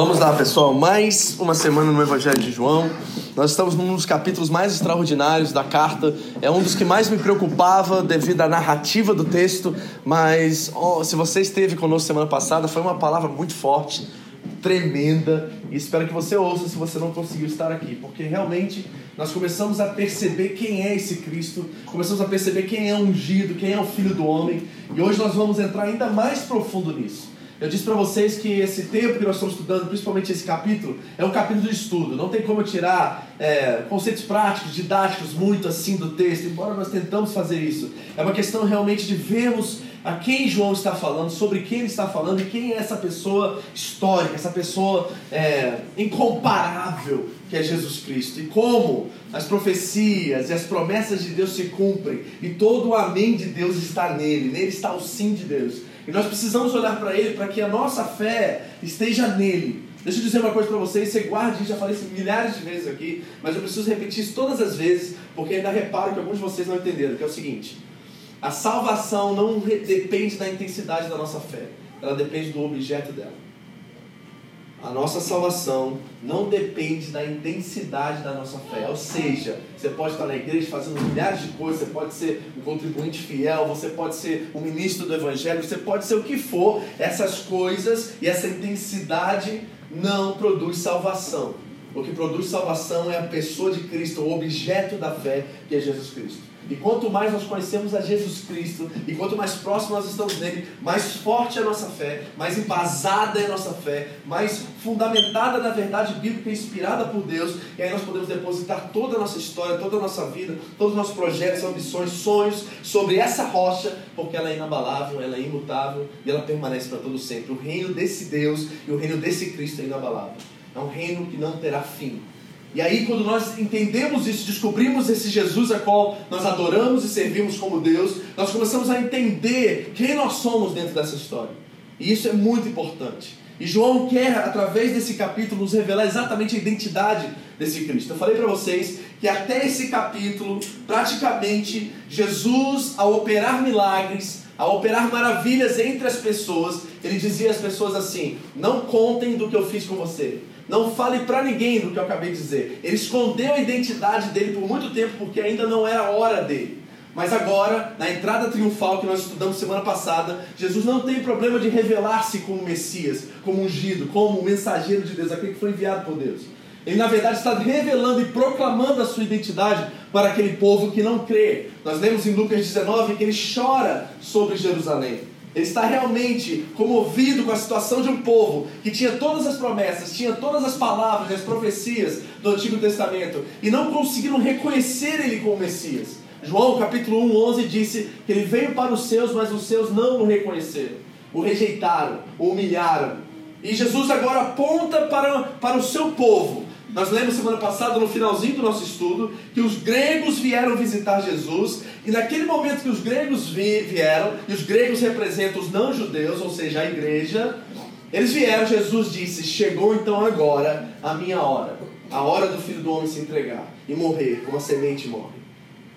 Vamos lá, pessoal. Mais uma semana no Evangelho de João. Nós estamos num dos capítulos mais extraordinários da carta. É um dos que mais me preocupava devido à narrativa do texto. Mas oh, se você esteve conosco semana passada, foi uma palavra muito forte, tremenda. E espero que você ouça se você não conseguiu estar aqui, porque realmente nós começamos a perceber quem é esse Cristo, começamos a perceber quem é ungido, quem é o Filho do Homem. E hoje nós vamos entrar ainda mais profundo nisso. Eu disse para vocês que esse tempo que nós estamos estudando, principalmente esse capítulo, é um capítulo de estudo. Não tem como tirar é, conceitos práticos, didáticos, muito assim do texto, embora nós tentamos fazer isso. É uma questão realmente de vermos a quem João está falando, sobre quem ele está falando e quem é essa pessoa histórica, essa pessoa é, incomparável que é Jesus Cristo. E como as profecias e as promessas de Deus se cumprem e todo o amém de Deus está nele, nele está o sim de Deus. E nós precisamos olhar para Ele para que a nossa fé esteja nele. Deixa eu dizer uma coisa para vocês, você guarde, já falei isso milhares de vezes aqui, mas eu preciso repetir isso todas as vezes, porque ainda reparo que alguns de vocês não entenderam, que é o seguinte: a salvação não depende da intensidade da nossa fé, ela depende do objeto dela. A nossa salvação não depende da intensidade da nossa fé. Ou seja, você pode estar na igreja fazendo milhares de coisas, você pode ser um contribuinte fiel, você pode ser um ministro do evangelho, você pode ser o que for. Essas coisas e essa intensidade não produz salvação. O que produz salvação é a pessoa de Cristo, o objeto da fé, que é Jesus Cristo. E quanto mais nós conhecemos a Jesus Cristo, e quanto mais próximo nós estamos dele, mais forte é a nossa fé, mais embasada é a nossa fé, mais fundamentada na verdade bíblica inspirada por Deus, e aí nós podemos depositar toda a nossa história, toda a nossa vida, todos os nossos projetos, ambições, sonhos sobre essa rocha, porque ela é inabalável, ela é imutável e ela permanece para todo sempre. O reino desse Deus e o reino desse Cristo é inabalável. É um reino que não terá fim. E aí, quando nós entendemos isso, descobrimos esse Jesus a qual nós adoramos e servimos como Deus, nós começamos a entender quem nós somos dentro dessa história. E isso é muito importante. E João quer, através desse capítulo, nos revelar exatamente a identidade desse Cristo. Eu falei para vocês que até esse capítulo, praticamente, Jesus, ao operar milagres, ao operar maravilhas entre as pessoas, ele dizia às pessoas assim: Não contem do que eu fiz com você. Não fale para ninguém do que eu acabei de dizer. Ele escondeu a identidade dele por muito tempo porque ainda não era hora dele. Mas agora, na entrada triunfal que nós estudamos semana passada, Jesus não tem problema de revelar-se como Messias, como ungido, como mensageiro de Deus, aquele que foi enviado por Deus. Ele, na verdade, está revelando e proclamando a sua identidade para aquele povo que não crê. Nós lemos em Lucas 19 que ele chora sobre Jerusalém. Ele está realmente comovido com a situação de um povo que tinha todas as promessas, tinha todas as palavras, as profecias do Antigo Testamento e não conseguiram reconhecer ele como Messias. João capítulo 1, 11 disse que ele veio para os seus, mas os seus não o reconheceram, o rejeitaram, o humilharam. E Jesus agora aponta para, para o seu povo, nós lemos semana passada, no finalzinho do nosso estudo, que os gregos vieram visitar Jesus, e naquele momento que os gregos vieram, e os gregos representam os não-judeus, ou seja, a igreja, eles vieram, Jesus disse: Chegou então agora a minha hora, a hora do filho do homem se entregar e morrer, como a semente morre.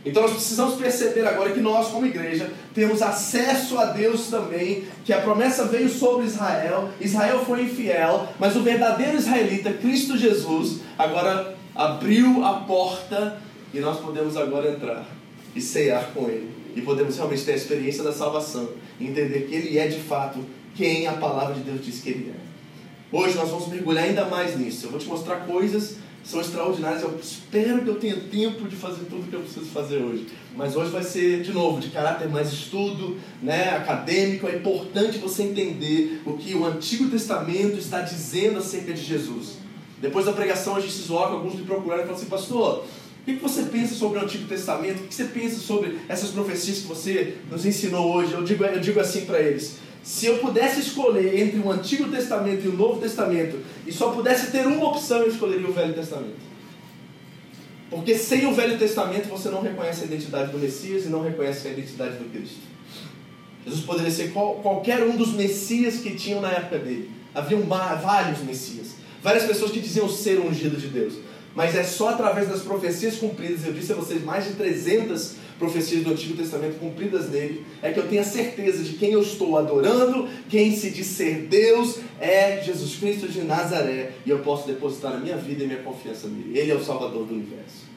Então nós precisamos perceber agora que nós, como igreja, temos acesso a Deus também, que a promessa veio sobre Israel, Israel foi infiel, mas o verdadeiro israelita, Cristo Jesus, agora abriu a porta e nós podemos agora entrar e cear com Ele. E podemos realmente ter a experiência da salvação e entender que Ele é de fato quem a palavra de Deus diz que Ele é. Hoje nós vamos mergulhar ainda mais nisso. Eu vou te mostrar coisas são extraordinárias. Eu espero que eu tenha tempo de fazer tudo que eu preciso fazer hoje. Mas hoje vai ser, de novo, de caráter mais estudo, né, acadêmico. É importante você entender o que o Antigo Testamento está dizendo acerca de Jesus. Depois da pregação, a gente se isola, alguns me procuraram e falaram assim, pastor, o que você pensa sobre o Antigo Testamento? O que você pensa sobre essas profecias que você nos ensinou hoje? Eu digo, eu digo assim para eles: Se eu pudesse escolher entre o Antigo Testamento e o Novo Testamento, e só pudesse ter uma opção, eu escolheria o Velho Testamento. Porque sem o Velho Testamento você não reconhece a identidade do Messias e não reconhece a identidade do Cristo. Jesus poderia ser qual, qualquer um dos Messias que tinham na época dele. Havia vários Messias. Várias pessoas que diziam ser ungido de Deus. Mas é só através das profecias cumpridas, eu disse a vocês mais de 300 profecias do Antigo Testamento cumpridas nele, é que eu tenho a certeza de quem eu estou adorando, quem se diz ser Deus é Jesus Cristo de Nazaré, e eu posso depositar a minha vida e minha confiança nele. Ele é o Salvador do universo.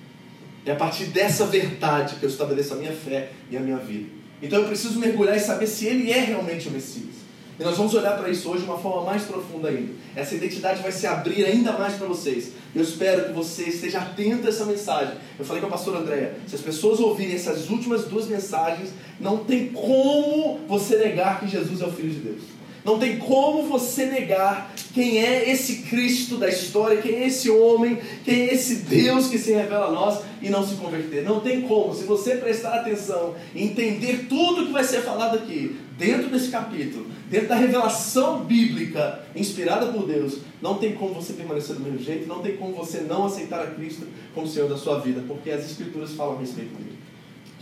É a partir dessa verdade que eu estabeleço a minha fé e a minha vida. Então eu preciso mergulhar e saber se ele é realmente o Messias. E nós vamos olhar para isso hoje de uma forma mais profunda ainda. Essa identidade vai se abrir ainda mais para vocês. Eu espero que você esteja atento a essa mensagem. Eu falei com a pastora Andréia, se as pessoas ouvirem essas últimas duas mensagens, não tem como você negar que Jesus é o Filho de Deus. Não tem como você negar quem é esse Cristo da história, quem é esse homem, quem é esse Deus que se revela a nós e não se converter. Não tem como. Se você prestar atenção e entender tudo que vai ser falado aqui, dentro desse capítulo, dentro da revelação bíblica inspirada por Deus, não tem como você permanecer do mesmo jeito, não tem como você não aceitar a Cristo como Senhor da sua vida, porque as Escrituras falam a respeito dele.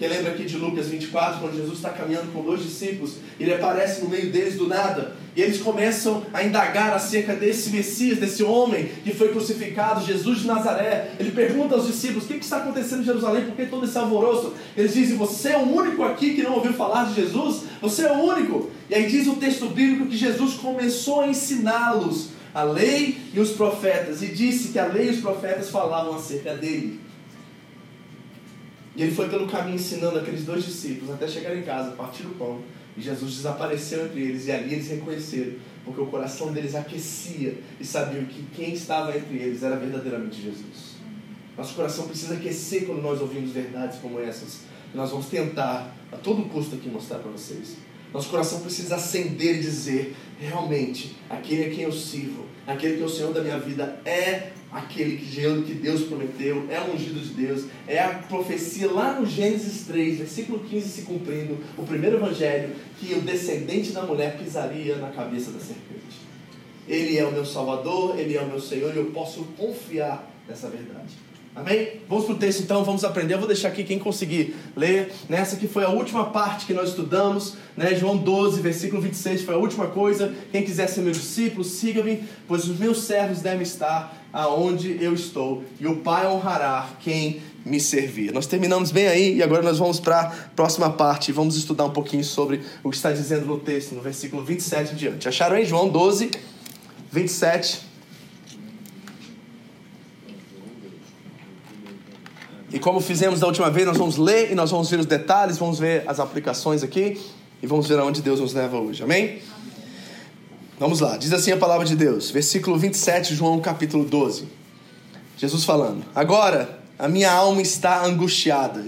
Quem lembra aqui de Lucas 24, quando Jesus está caminhando com dois discípulos, ele aparece no meio deles do nada, e eles começam a indagar acerca desse Messias, desse homem que foi crucificado, Jesus de Nazaré. Ele pergunta aos discípulos: o que, está acontecendo em Jerusalém? Por que todo esse alvoroço? Eles dizem: Você é o único aqui que não ouviu falar de Jesus? Você é o único. E aí diz o texto bíblico que Jesus começou a ensiná-los a lei e os profetas, e disse que a lei e os profetas falavam acerca dele. E ele foi pelo caminho ensinando aqueles dois discípulos até chegar em casa, partir o pão. E Jesus desapareceu entre eles, e ali eles reconheceram, porque o coração deles aquecia e sabiam que quem estava entre eles era verdadeiramente Jesus. Nosso coração precisa aquecer quando nós ouvimos verdades como essas. E nós vamos tentar, a todo custo, aqui mostrar para vocês. Nosso coração precisa acender e dizer: realmente, aquele a quem eu sirvo, aquele que é o Senhor da minha vida, é aquele que Deus prometeu, é o ungido de Deus, é a profecia lá no Gênesis 3, versículo 15 se cumprindo, o primeiro evangelho, que o descendente da mulher pisaria na cabeça da serpente. Ele é o meu Salvador, ele é o meu Senhor e eu posso confiar nessa verdade. Amém? Vamos para o texto então, vamos aprender. Eu vou deixar aqui quem conseguir ler. Nessa que foi a última parte que nós estudamos, né? João 12, versículo 26 foi a última coisa. Quem quiser ser meu discípulo, siga-me, pois os meus servos devem estar aonde eu estou, e o Pai honrará quem me servir. Nós terminamos bem aí e agora nós vamos para a próxima parte e vamos estudar um pouquinho sobre o que está dizendo no texto, no versículo 27 em diante. Acharam aí? João 12, 27 E como fizemos da última vez, nós vamos ler e nós vamos ver os detalhes, vamos ver as aplicações aqui e vamos ver aonde Deus nos leva hoje. Amém? Vamos lá, diz assim a palavra de Deus, versículo 27, João capítulo 12. Jesus falando: Agora a minha alma está angustiada.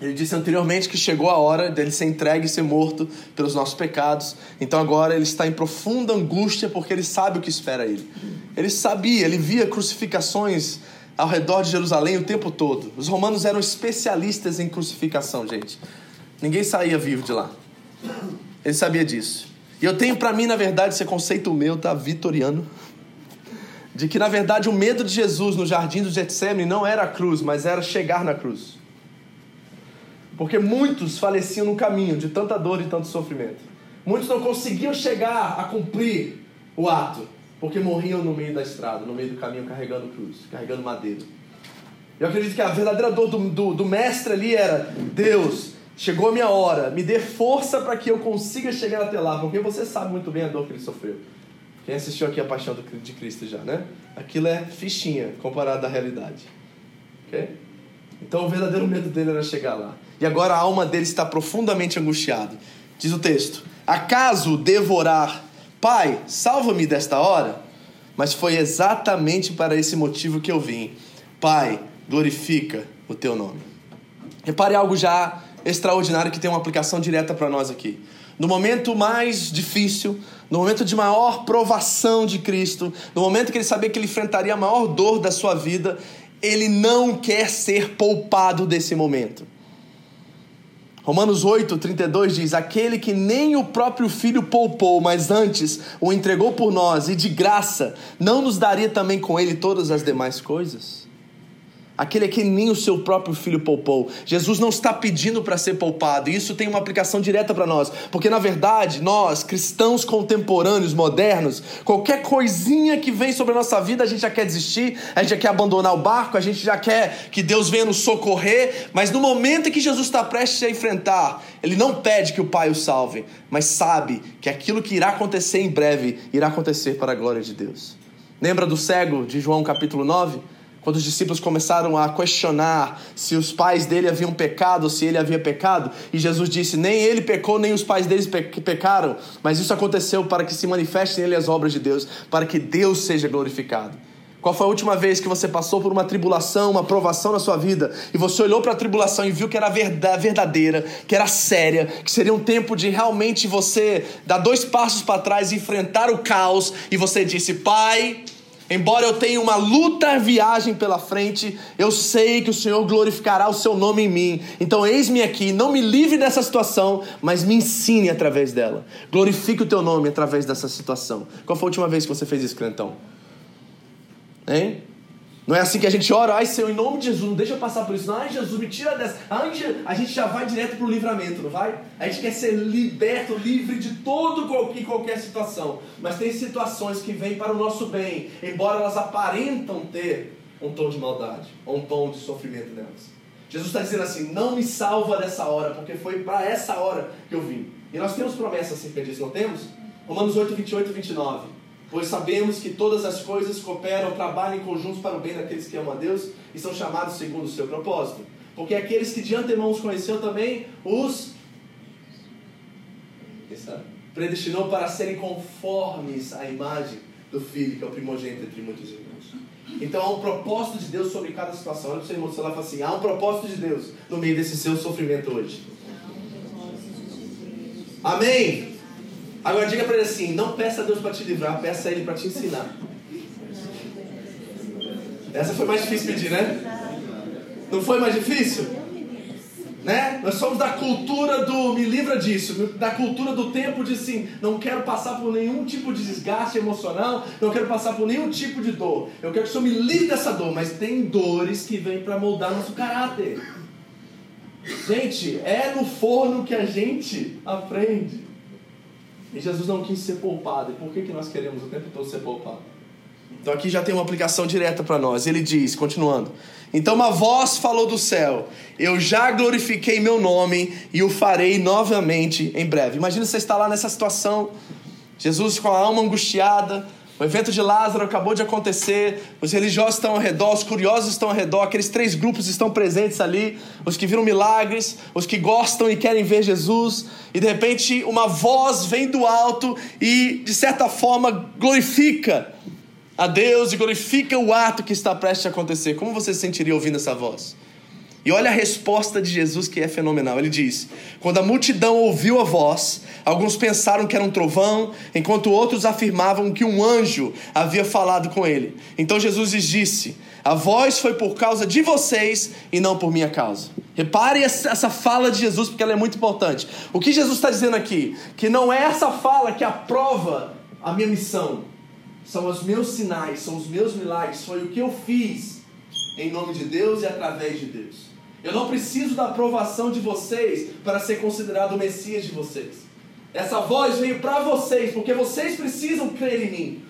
Ele disse anteriormente que chegou a hora dele ser entregue e ser morto pelos nossos pecados. Então agora ele está em profunda angústia porque ele sabe o que espera ele. Ele sabia, ele via crucificações ao redor de Jerusalém o tempo todo. Os romanos eram especialistas em crucificação, gente. Ninguém saía vivo de lá. Ele sabia disso. E eu tenho para mim, na verdade, esse conceito meu, tá? Vitoriano. De que, na verdade, o medo de Jesus no jardim do Getsemane não era a cruz, mas era chegar na cruz. Porque muitos faleciam no caminho de tanta dor e tanto sofrimento. Muitos não conseguiam chegar a cumprir o ato. Porque morriam no meio da estrada, no meio do caminho, carregando cruz, carregando madeira. Eu acredito que a verdadeira dor do, do, do mestre ali era: Deus, chegou a minha hora, me dê força para que eu consiga chegar até lá, porque você sabe muito bem a dor que ele sofreu. Quem assistiu aqui a Paixão de Cristo já, né? Aquilo é fichinha comparado à realidade. Ok? Então o verdadeiro medo dele era chegar lá. E agora a alma dele está profundamente angustiada. Diz o texto: Acaso devorar Pai, salva-me desta hora. Mas foi exatamente para esse motivo que eu vim. Pai, glorifica o teu nome. Repare algo já extraordinário que tem uma aplicação direta para nós aqui. No momento mais difícil, no momento de maior provação de Cristo, no momento que ele sabia que ele enfrentaria a maior dor da sua vida, ele não quer ser poupado desse momento. Romanos 8, 32 diz: Aquele que nem o próprio filho poupou, mas antes o entregou por nós e de graça, não nos daria também com ele todas as demais coisas? Aquele que nem o seu próprio filho poupou. Jesus não está pedindo para ser poupado, e isso tem uma aplicação direta para nós, porque na verdade, nós, cristãos contemporâneos, modernos, qualquer coisinha que vem sobre a nossa vida, a gente já quer desistir, a gente já quer abandonar o barco, a gente já quer que Deus venha nos socorrer, mas no momento em que Jesus está prestes a enfrentar, ele não pede que o Pai o salve, mas sabe que aquilo que irá acontecer em breve irá acontecer para a glória de Deus. Lembra do cego de João capítulo 9? Quando os discípulos começaram a questionar se os pais dele haviam pecado se ele havia pecado, e Jesus disse: Nem ele pecou, nem os pais deles pecaram, mas isso aconteceu para que se manifestem nele as obras de Deus, para que Deus seja glorificado. Qual foi a última vez que você passou por uma tribulação, uma provação na sua vida, e você olhou para a tribulação e viu que era verdadeira, que era séria, que seria um tempo de realmente você dar dois passos para trás enfrentar o caos, e você disse: Pai, Embora eu tenha uma luta viagem pela frente, eu sei que o Senhor glorificará o seu nome em mim. Então, eis-me aqui, não me livre dessa situação, mas me ensine através dela. Glorifique o teu nome através dessa situação. Qual foi a última vez que você fez isso, crentão? Hein? Não é assim que a gente ora, ai Senhor, em nome de Jesus, não deixa eu passar por isso. Não, ai Jesus, me tira dessa. Ai, a gente já vai direto para o livramento, não vai? A gente quer ser liberto, livre de todo e qualquer situação. Mas tem situações que vêm para o nosso bem, embora elas aparentam ter um tom de maldade, ou um tom de sofrimento nelas. Jesus está dizendo assim: não me salva dessa hora, porque foi para essa hora que eu vim. E nós temos promessas acerca disso, não temos? Romanos 8, 28 e 29 pois sabemos que todas as coisas cooperam, trabalham em conjunto para o bem daqueles que amam a Deus e são chamados segundo o seu propósito. Porque aqueles que de antemão os conheceu também os predestinou para serem conformes à imagem do Filho, que é o primogênito entre muitos irmãos. Então há um propósito de Deus sobre cada situação. Olha para o seu irmão e fala assim: há um propósito de Deus no meio desse seu sofrimento hoje. Amém? Agora diga para ele assim: não peça a Deus para te livrar, peça a Ele para te ensinar. Essa foi mais difícil pedir, né? Não foi mais difícil? Né? Nós somos da cultura do me livra disso, da cultura do tempo de sim, não quero passar por nenhum tipo de desgaste emocional, não quero passar por nenhum tipo de dor. Eu quero que o Senhor me livre dessa dor, mas tem dores que vêm para moldar nosso caráter. Gente, é no forno que a gente aprende. E Jesus não quis ser poupado. E por que, que nós queremos o tempo todo ser poupado? Então aqui já tem uma aplicação direta para nós. Ele diz, continuando: Então uma voz falou do céu: Eu já glorifiquei meu nome e o farei novamente em breve. Imagina você estar lá nessa situação, Jesus com a alma angustiada, o evento de Lázaro acabou de acontecer, os religiosos estão ao redor, os curiosos estão ao redor, aqueles três grupos estão presentes ali, os que viram milagres, os que gostam e querem ver Jesus, e de repente uma voz vem do alto e, de certa forma, glorifica a Deus e glorifica o ato que está prestes a acontecer. Como você se sentiria ouvindo essa voz? E olha a resposta de Jesus que é fenomenal. Ele diz: Quando a multidão ouviu a voz, alguns pensaram que era um trovão, enquanto outros afirmavam que um anjo havia falado com ele. Então Jesus lhes disse: A voz foi por causa de vocês e não por minha causa. Repare essa fala de Jesus, porque ela é muito importante. O que Jesus está dizendo aqui? Que não é essa fala que aprova a minha missão. São os meus sinais, são os meus milagres, foi o que eu fiz em nome de Deus e através de Deus. Eu não preciso da aprovação de vocês para ser considerado o Messias de vocês. Essa voz veio para vocês, porque vocês precisam crer em mim.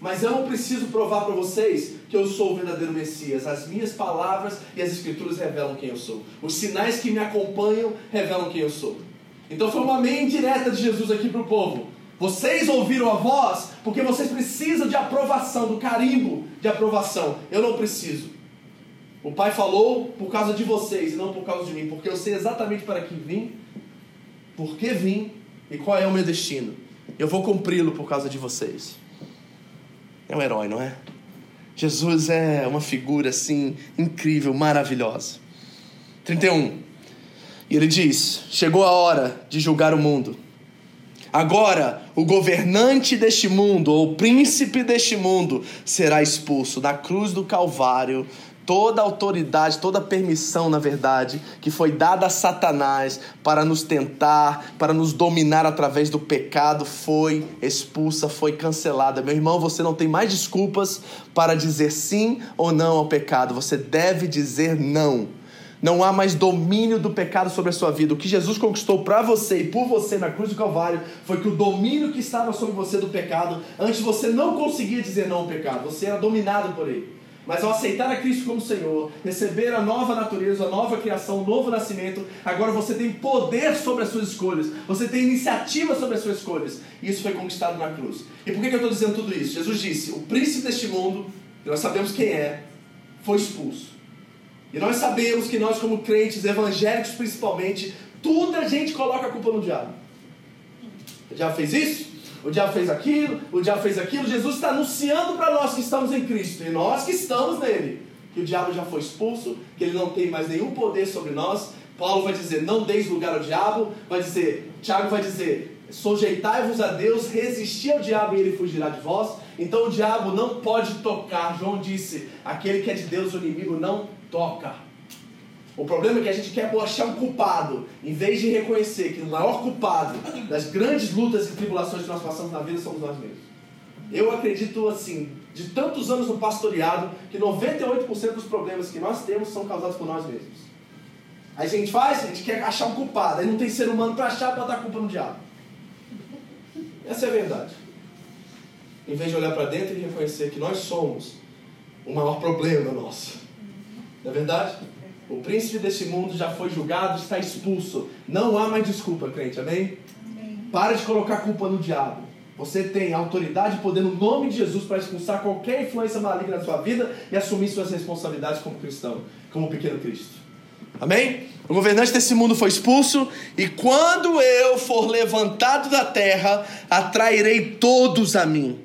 Mas eu não preciso provar para vocês que eu sou o verdadeiro Messias. As minhas palavras e as Escrituras revelam quem eu sou. Os sinais que me acompanham revelam quem eu sou. Então foi uma meia indireta de Jesus aqui para o povo. Vocês ouviram a voz porque vocês precisam de aprovação, do carimbo de aprovação. Eu não preciso. O Pai falou por causa de vocês e não por causa de mim, porque eu sei exatamente para que vim, por que vim e qual é o meu destino. Eu vou cumpri-lo por causa de vocês. É um herói, não é? Jesus é uma figura assim incrível, maravilhosa. 31. E ele diz: Chegou a hora de julgar o mundo. Agora, o governante deste mundo, ou o príncipe deste mundo, será expulso. Na cruz do Calvário, Toda autoridade, toda permissão, na verdade, que foi dada a Satanás para nos tentar, para nos dominar através do pecado, foi expulsa, foi cancelada. Meu irmão, você não tem mais desculpas para dizer sim ou não ao pecado. Você deve dizer não. Não há mais domínio do pecado sobre a sua vida. O que Jesus conquistou para você e por você na cruz do Calvário foi que o domínio que estava sobre você do pecado, antes você não conseguia dizer não ao pecado, você era dominado por ele. Mas ao aceitar a Cristo como Senhor, receber a nova natureza, a nova criação, o novo nascimento, agora você tem poder sobre as suas escolhas, você tem iniciativa sobre as suas escolhas. E isso foi conquistado na cruz. E por que, eu estou dizendo tudo isso? Jesus disse: o príncipe deste mundo, que nós sabemos quem é, foi expulso. E nós sabemos que nós, como crentes evangélicos principalmente, tudo a gente coloca a culpa no diabo. Diabo fez isso, o diabo fez aquilo, o diabo fez aquilo. Jesus está anunciando para nós que estamos em Cristo e nós que estamos nele, que o diabo já foi expulso, que ele não tem mais nenhum poder sobre nós. Paulo vai dizer: não deis lugar ao diabo. Vai dizer, Tiago vai dizer: sujeitai-vos a Deus, resisti ao diabo e ele fugirá de vós. Então o diabo não pode tocar. João disse: aquele que é de Deus, o inimigo não toca. O problema é que a gente quer achar um culpado, em vez de reconhecer que o maior culpado das grandes lutas e tribulações que nós passamos na vida somos nós mesmos. Eu acredito assim, de tantos anos no pastoreado, que 98% dos problemas que nós temos são causados por nós mesmos. Aí a gente faz, a gente quer achar um culpado, aí não tem ser humano para achar para dar culpa no diabo. Essa é a verdade. Em vez de olhar para dentro e reconhecer que nós somos o maior problema nosso. Não é verdade? O príncipe desse mundo já foi julgado, está expulso. Não há mais desculpa, crente, amém? amém. Para de colocar culpa no diabo. Você tem autoridade e poder no nome de Jesus para expulsar qualquer influência maligna na sua vida e assumir suas responsabilidades como cristão, como pequeno Cristo. Amém? O governante desse mundo foi expulso, e quando eu for levantado da terra, atrairei todos a mim.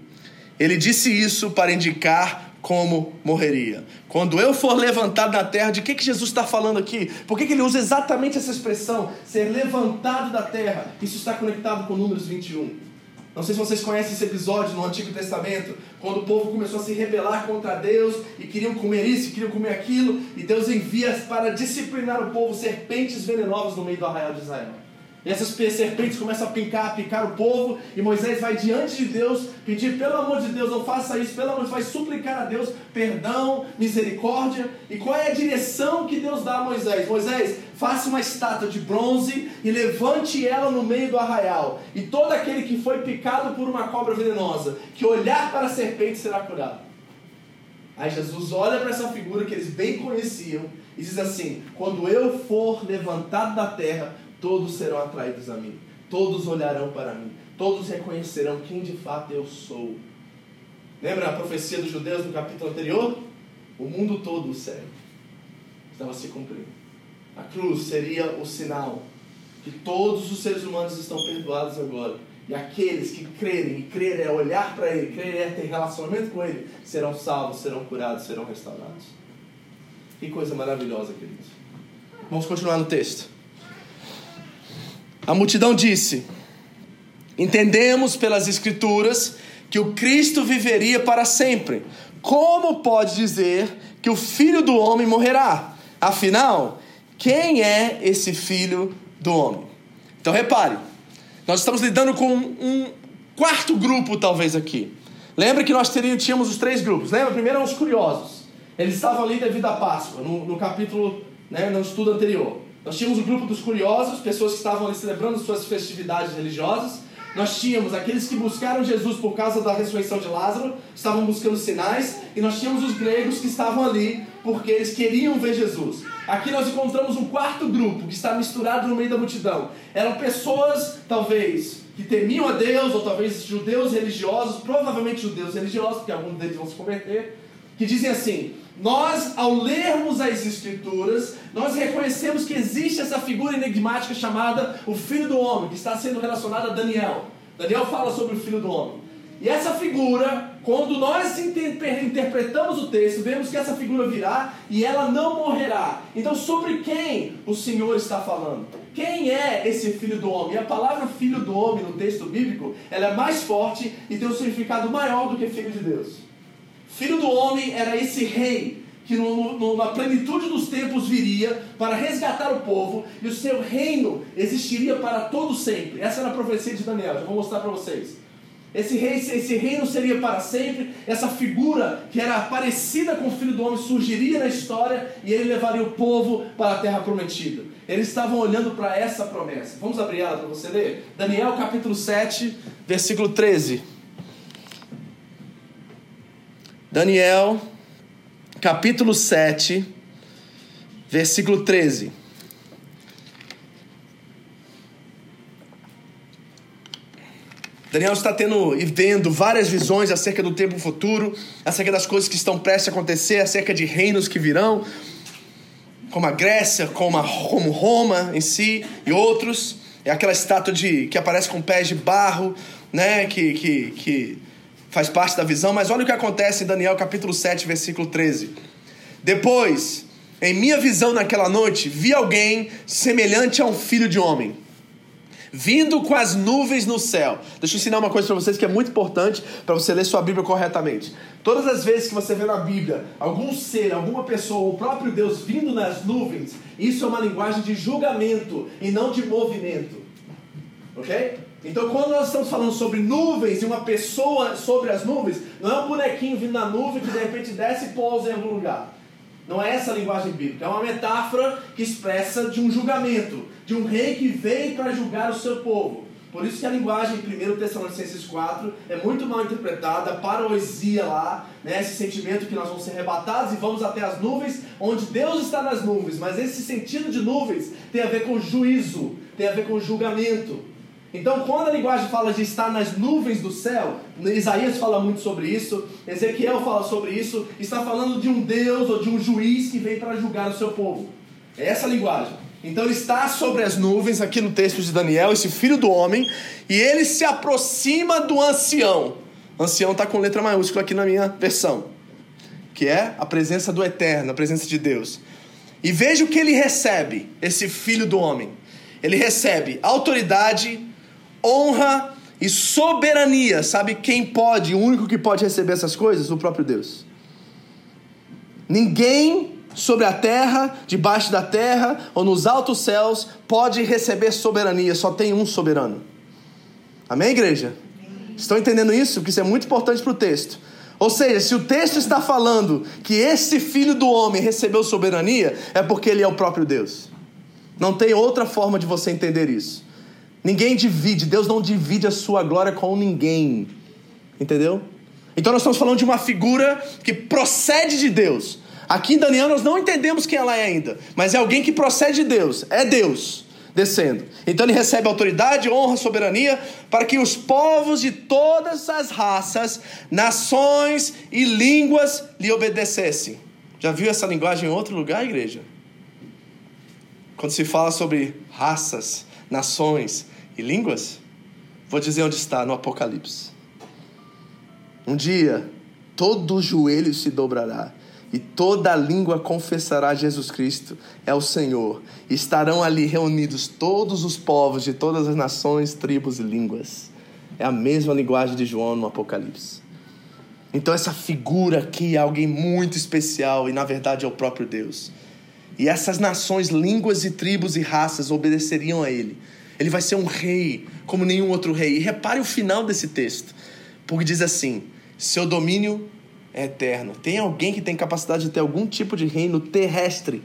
Ele disse isso para indicar como morreria. Quando eu for levantado da terra, de que, que Jesus está falando aqui? Por que, que ele usa exatamente essa expressão, ser levantado da terra? Isso está conectado com Números 21. Não sei se vocês conhecem esse episódio no Antigo Testamento, quando o povo começou a se rebelar contra Deus e queriam comer isso, queriam comer aquilo, e Deus envia para disciplinar o povo serpentes venenosas no meio do arraial de Israel. E essas serpentes começam a picar, a picar o povo, e Moisés vai diante de Deus pedir, pelo amor de Deus, não faça isso, pelo amor de Deus, vai suplicar a Deus perdão, misericórdia. E qual é a direção que Deus dá a Moisés? Moisés, faça uma estátua de bronze e levante ela no meio do arraial. E todo aquele que foi picado por uma cobra venenosa, que olhar para a serpente será curado. Aí Jesus olha para essa figura que eles bem conheciam e diz assim: Quando eu for levantado da terra, todos serão atraídos a mim, todos olharão para mim, todos reconhecerão quem de fato eu sou. Lembra a profecia dos judeus no capítulo anterior? O mundo todo o segue. Estava se cumprindo. A cruz seria o sinal que todos os seres humanos estão perdoados agora. E aqueles que crerem, e crer é olhar para Ele, crer é ter relacionamento com Ele, serão salvos, serão curados, serão restaurados. Que coisa maravilhosa, queridos. Vamos continuar no texto. A multidão disse: Entendemos pelas Escrituras que o Cristo viveria para sempre. Como pode dizer que o filho do homem morrerá? Afinal, quem é esse filho do homem? Então repare, nós estamos lidando com um quarto grupo, talvez, aqui. Lembra que nós teríamos, tínhamos os três grupos. Lembra? Primeiro eram os curiosos. Eles estavam ali devido à Páscoa, no, no capítulo, né, no estudo anterior. Nós tínhamos o grupo dos curiosos, pessoas que estavam ali celebrando suas festividades religiosas. Nós tínhamos aqueles que buscaram Jesus por causa da ressurreição de Lázaro, estavam buscando sinais, e nós tínhamos os gregos que estavam ali porque eles queriam ver Jesus. Aqui nós encontramos um quarto grupo que está misturado no meio da multidão. Eram pessoas, talvez, que temiam a Deus, ou talvez judeus religiosos, provavelmente judeus religiosos, porque alguns deles vão se converter, que dizem assim: nós, ao lermos as Escrituras, nós reconhecemos que existe essa figura enigmática chamada o Filho do Homem, que está sendo relacionada a Daniel. Daniel fala sobre o Filho do Homem. E essa figura, quando nós interpretamos o texto, vemos que essa figura virá e ela não morrerá. Então, sobre quem o Senhor está falando? Quem é esse filho do homem? E a palavra filho do homem no texto bíblico, ela é mais forte e tem um significado maior do que filho de Deus. Filho do homem era esse rei que no, no, na plenitude dos tempos viria para resgatar o povo e o seu reino existiria para todo sempre. Essa era a profecia de Daniel, já vou mostrar para vocês. Esse, rei, esse reino seria para sempre, essa figura que era parecida com o filho do homem surgiria na história e ele levaria o povo para a terra prometida. Eles estavam olhando para essa promessa. Vamos abrir ela para você ler? Daniel capítulo 7, versículo 13. Daniel capítulo 7, versículo 13. Daniel está tendo e vendo várias visões acerca do tempo futuro, acerca das coisas que estão prestes a acontecer, acerca de reinos que virão, como a Grécia, como, a, como Roma em si e outros. É aquela estátua de, que aparece com pés de barro, né, que, que, que faz parte da visão. Mas olha o que acontece em Daniel capítulo 7, versículo 13. Depois, em minha visão naquela noite, vi alguém semelhante a um filho de homem vindo com as nuvens no céu. Deixa eu ensinar uma coisa para vocês que é muito importante para você ler sua Bíblia corretamente. Todas as vezes que você vê na Bíblia algum ser, alguma pessoa, o próprio Deus vindo nas nuvens, isso é uma linguagem de julgamento e não de movimento. Ok? Então, quando nós estamos falando sobre nuvens e uma pessoa sobre as nuvens, não é um bonequinho vindo na nuvem que de repente desce e pousa em algum lugar. Não é essa a linguagem bíblica, é uma metáfora que expressa de um julgamento, de um rei que veio para julgar o seu povo. Por isso que a linguagem em 1 Tessalonicenses 4 é muito mal interpretada, paroesia lá, né? esse sentimento que nós vamos ser arrebatados e vamos até as nuvens, onde Deus está nas nuvens. Mas esse sentido de nuvens tem a ver com juízo, tem a ver com julgamento. Então, quando a linguagem fala de estar nas nuvens do céu, Isaías fala muito sobre isso, Ezequiel fala sobre isso, está falando de um Deus ou de um juiz que vem para julgar o seu povo. É essa a linguagem. Então ele está sobre as nuvens, aqui no texto de Daniel, esse filho do homem, e ele se aproxima do ancião. O ancião está com letra maiúscula aqui na minha versão, que é a presença do eterno, a presença de Deus. E veja o que ele recebe, esse filho do homem. Ele recebe autoridade, honra e soberania. Sabe quem pode, o único que pode receber essas coisas? O próprio Deus. Ninguém sobre a terra, debaixo da terra ou nos altos céus pode receber soberania, só tem um soberano. Amém, igreja? Estão entendendo isso? Porque isso é muito importante para o texto. Ou seja, se o texto está falando que esse filho do homem recebeu soberania, é porque ele é o próprio Deus. Não tem outra forma de você entender isso. Ninguém divide, Deus não divide a sua glória com ninguém. Entendeu? Então nós estamos falando de uma figura que procede de Deus. Aqui em Daniel nós não entendemos quem ela é ainda, mas é alguém que procede de Deus, é Deus descendo. Então ele recebe autoridade, honra, soberania para que os povos de todas as raças, nações e línguas lhe obedecessem. Já viu essa linguagem em outro lugar, igreja? Quando se fala sobre raças, nações e línguas? Vou dizer onde está, no Apocalipse. Um dia, todo joelho se dobrará e toda língua confessará Jesus Cristo é o Senhor. Estarão ali reunidos todos os povos de todas as nações, tribos e línguas. É a mesma linguagem de João no Apocalipse. Então essa figura aqui é alguém muito especial e na verdade é o próprio Deus. E essas nações, línguas e tribos e raças obedeceriam a ele. Ele vai ser um rei como nenhum outro rei. E repare o final desse texto, porque diz assim: seu domínio é eterno. Tem alguém que tem capacidade de ter algum tipo de reino terrestre,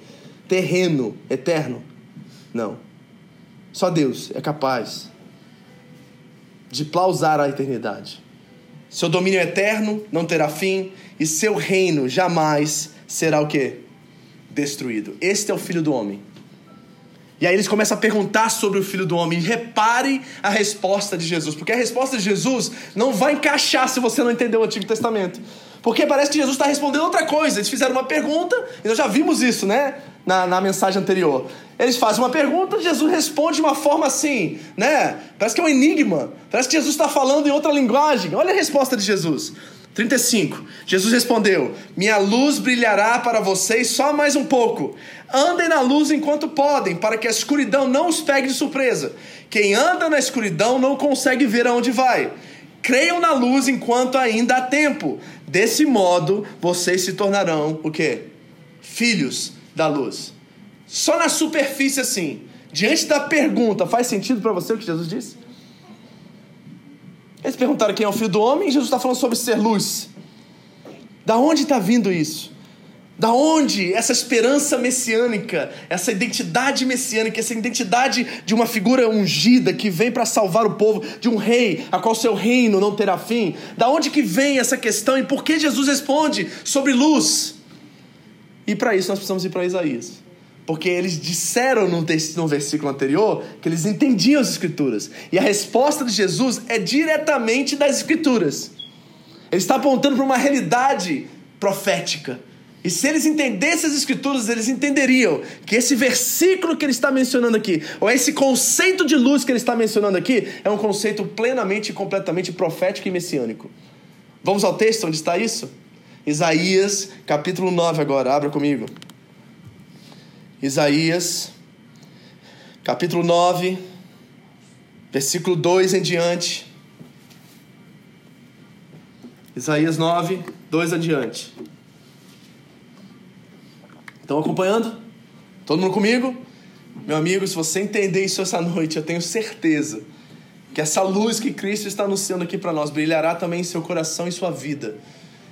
terreno, eterno? Não. Só Deus é capaz de plausar a eternidade. Seu domínio é eterno não terá fim e seu reino jamais será o quê? Destruído. Este é o filho do homem. E aí eles começam a perguntar sobre o filho do homem. E repare a resposta de Jesus, porque a resposta de Jesus não vai encaixar se você não entender o Antigo Testamento. Porque parece que Jesus está respondendo outra coisa. Eles fizeram uma pergunta, e nós já vimos isso, né? Na, na mensagem anterior. Eles fazem uma pergunta, Jesus responde de uma forma assim, né? Parece que é um enigma. Parece que Jesus está falando em outra linguagem. Olha a resposta de Jesus. 35. Jesus respondeu: Minha luz brilhará para vocês só mais um pouco. Andem na luz enquanto podem, para que a escuridão não os pegue de surpresa. Quem anda na escuridão não consegue ver aonde vai. Creiam na luz enquanto ainda há tempo. Desse modo, vocês se tornarão o quê? filhos da luz. Só na superfície assim, diante da pergunta, faz sentido para você o que Jesus disse? Eles perguntaram quem é o filho do homem e Jesus está falando sobre ser luz. Da onde está vindo isso? Da onde essa esperança messiânica, essa identidade messiânica, essa identidade de uma figura ungida que vem para salvar o povo, de um rei a qual seu reino não terá fim? Da onde que vem essa questão e por que Jesus responde sobre luz? E para isso nós precisamos ir para Isaías. Porque eles disseram no, no versículo anterior que eles entendiam as Escrituras. E a resposta de Jesus é diretamente das Escrituras. Ele está apontando para uma realidade profética. E se eles entendessem as Escrituras, eles entenderiam que esse versículo que ele está mencionando aqui, ou esse conceito de luz que ele está mencionando aqui, é um conceito plenamente e completamente profético e messiânico. Vamos ao texto onde está isso? Isaías, capítulo 9 agora, abra comigo. Isaías, capítulo 9, versículo 2 em diante. Isaías 9, 2 adiante. Estão acompanhando? Todo mundo comigo? Meu amigo, se você entender isso essa noite, eu tenho certeza que essa luz que Cristo está anunciando aqui para nós brilhará também em seu coração e sua vida.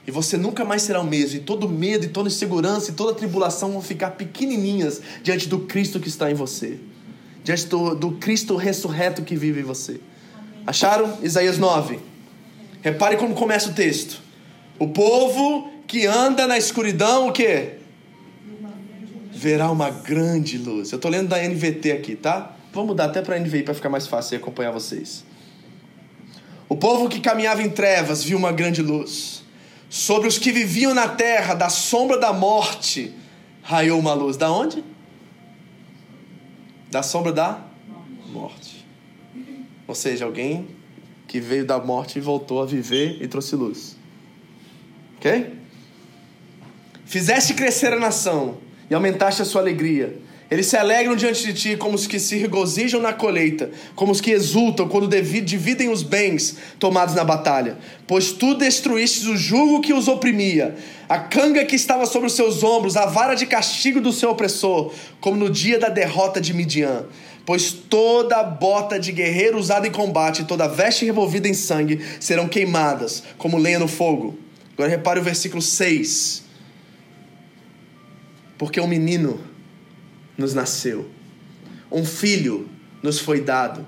E você nunca mais será o mesmo. E todo medo, e toda insegurança, e toda tribulação vão ficar pequenininhas diante do Cristo que está em você. Diante do, do Cristo ressurreto que vive em você. Acharam? Isaías 9. Repare como começa o texto. O povo que anda na escuridão, o quê? Verá uma grande luz. Eu estou lendo da NVT aqui, tá? Vamos mudar até para a NVI para ficar mais fácil acompanhar vocês. O povo que caminhava em trevas viu uma grande luz. Sobre os que viviam na terra, da sombra da morte, raiou uma luz. Da onde? Da sombra da morte. Ou seja, alguém que veio da morte e voltou a viver e trouxe luz. Ok? Fizeste crescer a nação e aumentaste a sua alegria. Eles se alegram diante de ti como os que se regozijam na colheita, como os que exultam quando dividem os bens tomados na batalha. Pois tu destruíste o jugo que os oprimia, a canga que estava sobre os seus ombros, a vara de castigo do seu opressor, como no dia da derrota de Midian. Pois toda bota de guerreiro usada em combate, toda veste revolvida em sangue, serão queimadas como lenha no fogo. Agora repare o versículo 6. Porque um menino nos nasceu, um filho nos foi dado,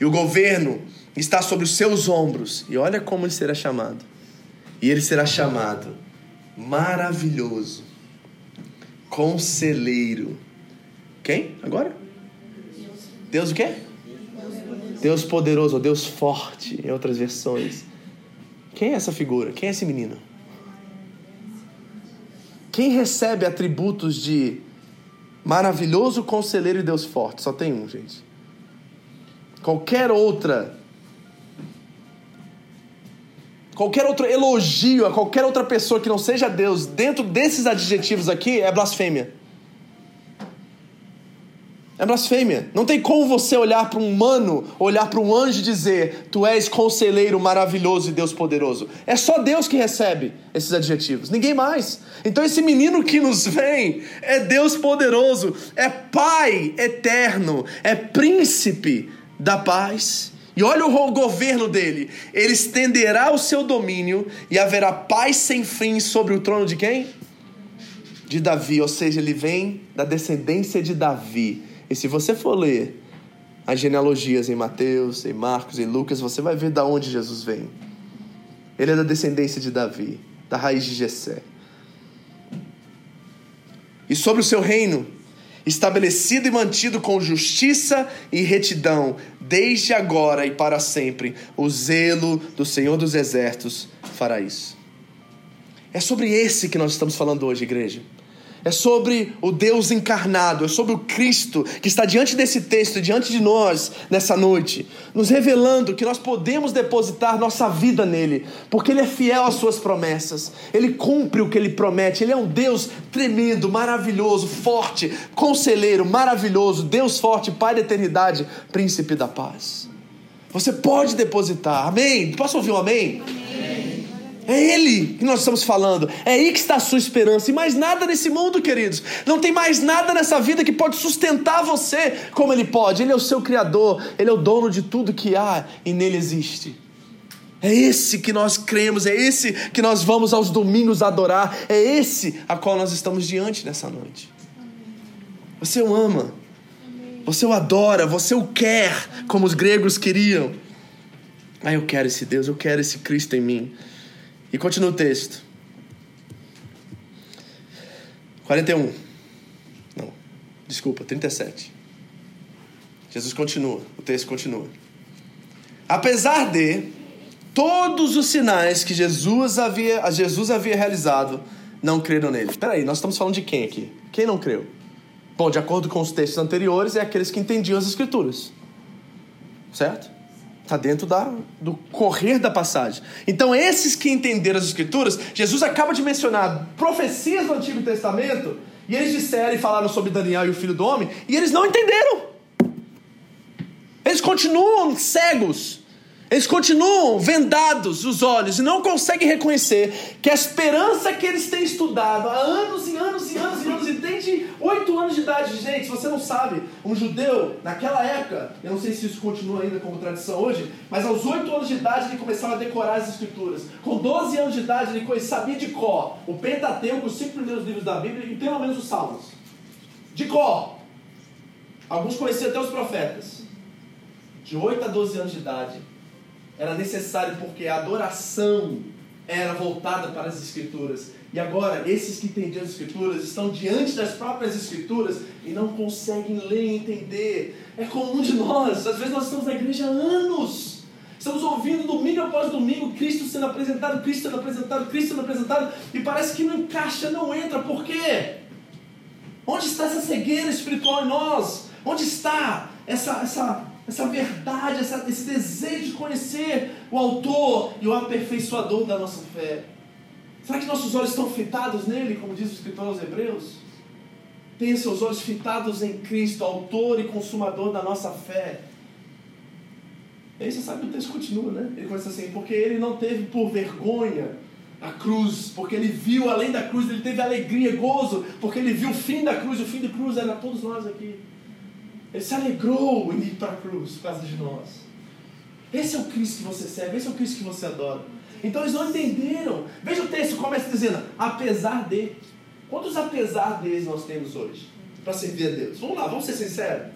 e o governo está sobre os seus ombros. E olha como ele será chamado. E ele será chamado maravilhoso, conselheiro. Quem? Agora? Deus o quê? Deus poderoso, ou Deus forte, em outras versões. Quem é essa figura? Quem é esse menino? Quem recebe atributos de Maravilhoso conselheiro e Deus forte. Só tem um, gente. Qualquer outra. Qualquer outro elogio a qualquer outra pessoa que não seja Deus dentro desses adjetivos aqui é blasfêmia. É blasfêmia. Não tem como você olhar para um humano, olhar para um anjo e dizer: Tu és conselheiro maravilhoso e Deus poderoso. É só Deus que recebe esses adjetivos, ninguém mais. Então, esse menino que nos vem é Deus poderoso, é Pai eterno, é príncipe da paz. E olha o governo dele: ele estenderá o seu domínio e haverá paz sem fim sobre o trono de quem? De Davi, ou seja, ele vem da descendência de Davi e se você for ler as genealogias em Mateus, em Marcos, em Lucas, você vai ver da onde Jesus vem. Ele é da descendência de Davi, da raiz de Jessé. E sobre o seu reino, estabelecido e mantido com justiça e retidão, desde agora e para sempre, o zelo do Senhor dos Exércitos fará isso. É sobre esse que nós estamos falando hoje, igreja é sobre o Deus encarnado, é sobre o Cristo que está diante desse texto, diante de nós nessa noite, nos revelando que nós podemos depositar nossa vida nele, porque ele é fiel às suas promessas, ele cumpre o que ele promete, ele é um Deus tremendo, maravilhoso, forte, conselheiro, maravilhoso, Deus forte, Pai da eternidade, príncipe da paz. Você pode depositar, amém? Posso ouvir um amém? amém. É Ele que nós estamos falando. É aí que está a sua esperança. E mais nada nesse mundo, queridos. Não tem mais nada nessa vida que pode sustentar você como Ele pode. Ele é o seu Criador. Ele é o dono de tudo que há e nele existe. É esse que nós cremos, é esse que nós vamos aos domingos adorar, é esse a qual nós estamos diante nessa noite. Você o ama, você o adora, você o quer, como os gregos queriam. Ah, eu quero esse Deus, eu quero esse Cristo em mim. E continua o texto. 41. Não, desculpa, 37. Jesus continua, o texto continua. Apesar de todos os sinais que Jesus havia, Jesus havia realizado, não creram nele. Espera aí, nós estamos falando de quem aqui? Quem não creu? Bom, de acordo com os textos anteriores, é aqueles que entendiam as escrituras. Certo? Está dentro da, do correr da passagem. Então, esses que entenderam as Escrituras, Jesus acaba de mencionar profecias do Antigo Testamento, e eles disseram e falaram sobre Daniel e o filho do homem, e eles não entenderam. Eles continuam cegos. Eles continuam vendados os olhos e não conseguem reconhecer que a esperança que eles têm estudado há anos e anos e anos e anos, e oito anos de idade, gente, se você não sabe, um judeu, naquela época, eu não sei se isso continua ainda como tradição hoje, mas aos oito anos de idade ele começava a decorar as escrituras. Com 12 anos de idade ele sabia de cor o Pentateuco, os cinco primeiros livros da Bíblia e pelo menos os Salmos. De cor. Alguns conheciam até os profetas. De 8 a 12 anos de idade, era necessário porque a adoração era voltada para as Escrituras. E agora, esses que entendiam as Escrituras estão diante das próprias Escrituras e não conseguem ler e entender. É comum de nós. Às vezes nós estamos na igreja há anos. Estamos ouvindo domingo após domingo Cristo sendo apresentado, Cristo sendo apresentado, Cristo sendo apresentado, e parece que não encaixa, não entra. Por quê? Onde está essa cegueira espiritual em nós? Onde está essa, essa essa verdade, essa, esse desejo de conhecer o autor e o aperfeiçoador da nossa fé? Será que nossos olhos estão fitados nele, como diz o escritor aos Hebreus? Tenha seus olhos fitados em Cristo, autor e consumador da nossa fé. E aí você sabe que o texto continua, né? Ele começa assim, porque ele não teve por vergonha a cruz, porque ele viu além da cruz, ele teve alegria, gozo, porque ele viu o fim da cruz, o fim da cruz era todos nós aqui. Ele se alegrou em ir para a cruz por causa de nós. Esse é o Cristo que você serve, esse é o Cristo que você adora. Então eles não entenderam. Veja o texto começa dizendo, apesar de. Quantos apesar deles nós temos hoje? Para servir a Deus. Vamos lá, vamos ser sinceros.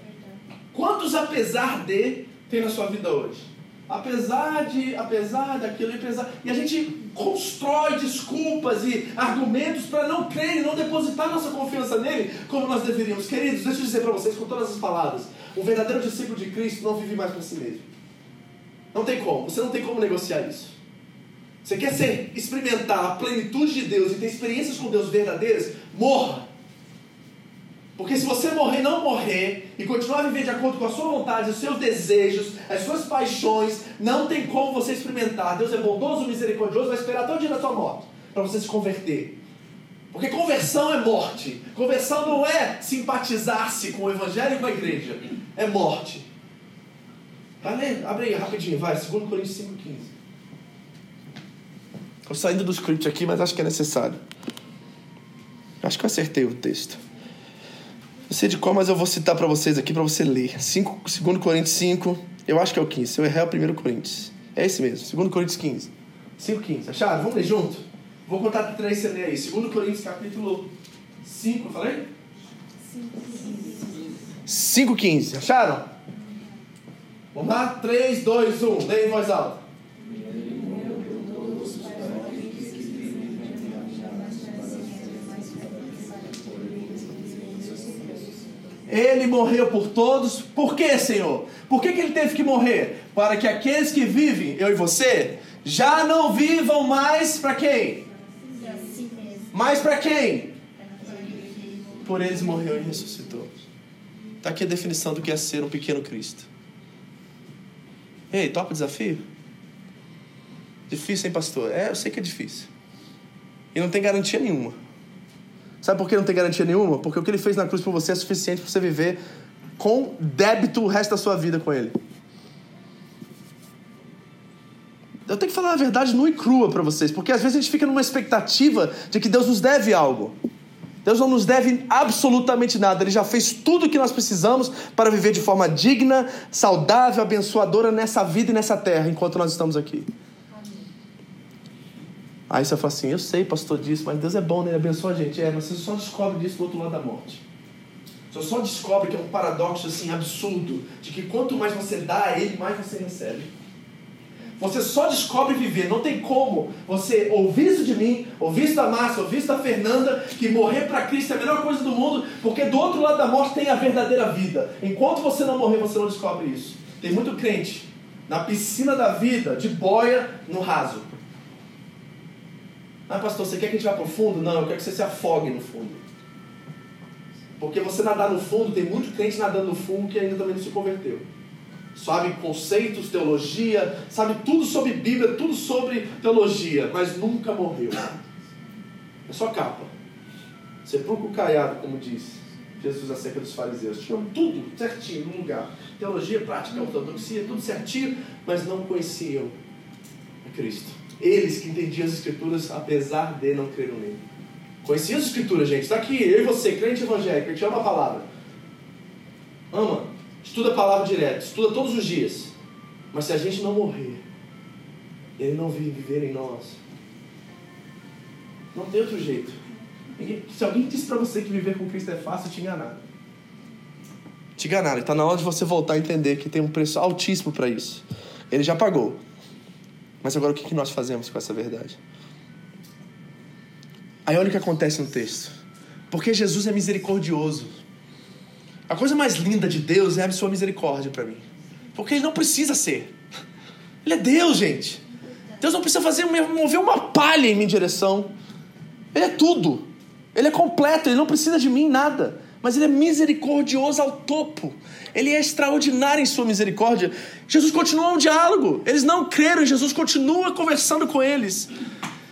Quantos apesar de tem na sua vida hoje? Apesar de, apesar daquilo, apesar. E a gente constrói desculpas e argumentos para não crer e não depositar nossa confiança nele como nós deveríamos. Queridos, deixa eu dizer para vocês com todas as palavras: o verdadeiro discípulo de Cristo não vive mais para si mesmo. Não tem como, você não tem como negociar isso. Você quer ser, experimentar a plenitude de Deus e ter experiências com Deus verdadeiras? Morra porque se você morrer, não morrer, e continuar a viver de acordo com a sua vontade, os seus desejos, as suas paixões, não tem como você experimentar. Deus é bondoso, misericordioso, vai esperar até o dia da sua morte para você se converter. Porque conversão é morte. Conversão não é simpatizar-se com o evangelho e com a igreja. É morte. Vai ler, abre aí rapidinho, vai, 2 Coríntios 5,15. Estou saindo do script aqui, mas acho que é necessário. Acho que eu acertei o texto. Não sei de qual, mas eu vou citar para vocês aqui para você ler. 5, 2 Coríntios 5, eu acho que é o 15. Se eu errar, é o 1 Coríntios. É esse mesmo, 2 Coríntios 15. 5, 15. Acharam? Vamos ler junto? Vou contar para três você ler aí. 2 Coríntios capítulo 5, falei? 5, 15. Acharam? Vamos lá? 3, 2, 1. Leia em voz alta. Ele morreu por todos. Por que, Senhor? Por que, que ele teve que morrer? Para que aqueles que vivem, eu e você, já não vivam mais para quem? Mais para quem? Por eles morreu e ressuscitou. Está aqui a definição do que é ser um pequeno Cristo. Ei, topa o desafio? Difícil, hein, pastor? É, eu sei que é difícil. E não tem garantia nenhuma. Sabe por que não tem garantia nenhuma? Porque o que ele fez na cruz por você é suficiente para você viver com débito o resto da sua vida com ele. Eu tenho que falar a verdade nua e crua para vocês, porque às vezes a gente fica numa expectativa de que Deus nos deve algo. Deus não nos deve absolutamente nada. Ele já fez tudo o que nós precisamos para viver de forma digna, saudável, abençoadora nessa vida e nessa terra enquanto nós estamos aqui. Aí você fala assim: Eu sei, pastor, disso, mas Deus é bom, né? Ele abençoa a gente. É, mas você só descobre disso do outro lado da morte. Você só descobre que é um paradoxo assim absurdo de que quanto mais você dá a Ele, mais você recebe. Você só descobre viver. Não tem como você ouvir isso de mim, ouvir isso da Márcia, ouvir isso da Fernanda, que morrer para Cristo é a melhor coisa do mundo, porque do outro lado da morte tem a verdadeira vida. Enquanto você não morrer, você não descobre isso. Tem muito crente na piscina da vida, de boia, no raso. Ah, pastor, você quer que a gente vá para o fundo? Não, eu quero que você se afogue no fundo. Porque você nadar no fundo, tem muito crente nadando no fundo que ainda também não se converteu sabe conceitos, teologia, sabe tudo sobre Bíblia, tudo sobre teologia, mas nunca morreu. É só capa. Sepulcro caiado, como diz Jesus acerca dos fariseus. Tinham tudo certinho no lugar. Teologia, prática, ortodoxia, tudo certinho, mas não conheciam a Cristo. Eles que entendiam as Escrituras, apesar de não creram nele. Conheciam as Escrituras, gente. Está aqui, eu e você, crente evangélico, a gente ama a palavra. Ama. Estuda a palavra direto, estuda todos os dias. Mas se a gente não morrer, Ele não viver em nós, não tem outro jeito. Se alguém disse para você que viver com Cristo é fácil, te enganaram. Te enganaram. Está na hora de você voltar a entender que tem um preço altíssimo para isso. Ele já pagou. Mas agora o que nós fazemos com essa verdade? Aí olha o que acontece no texto. Porque Jesus é misericordioso. A coisa mais linda de Deus é a sua misericórdia para mim. Porque ele não precisa ser. Ele é Deus, gente. Deus não precisa fazer mover uma palha em minha direção. Ele é tudo. Ele é completo, ele não precisa de mim nada. Mas ele é misericordioso ao topo. Ele é extraordinário em sua misericórdia. Jesus continua um diálogo. Eles não creram, Jesus continua conversando com eles.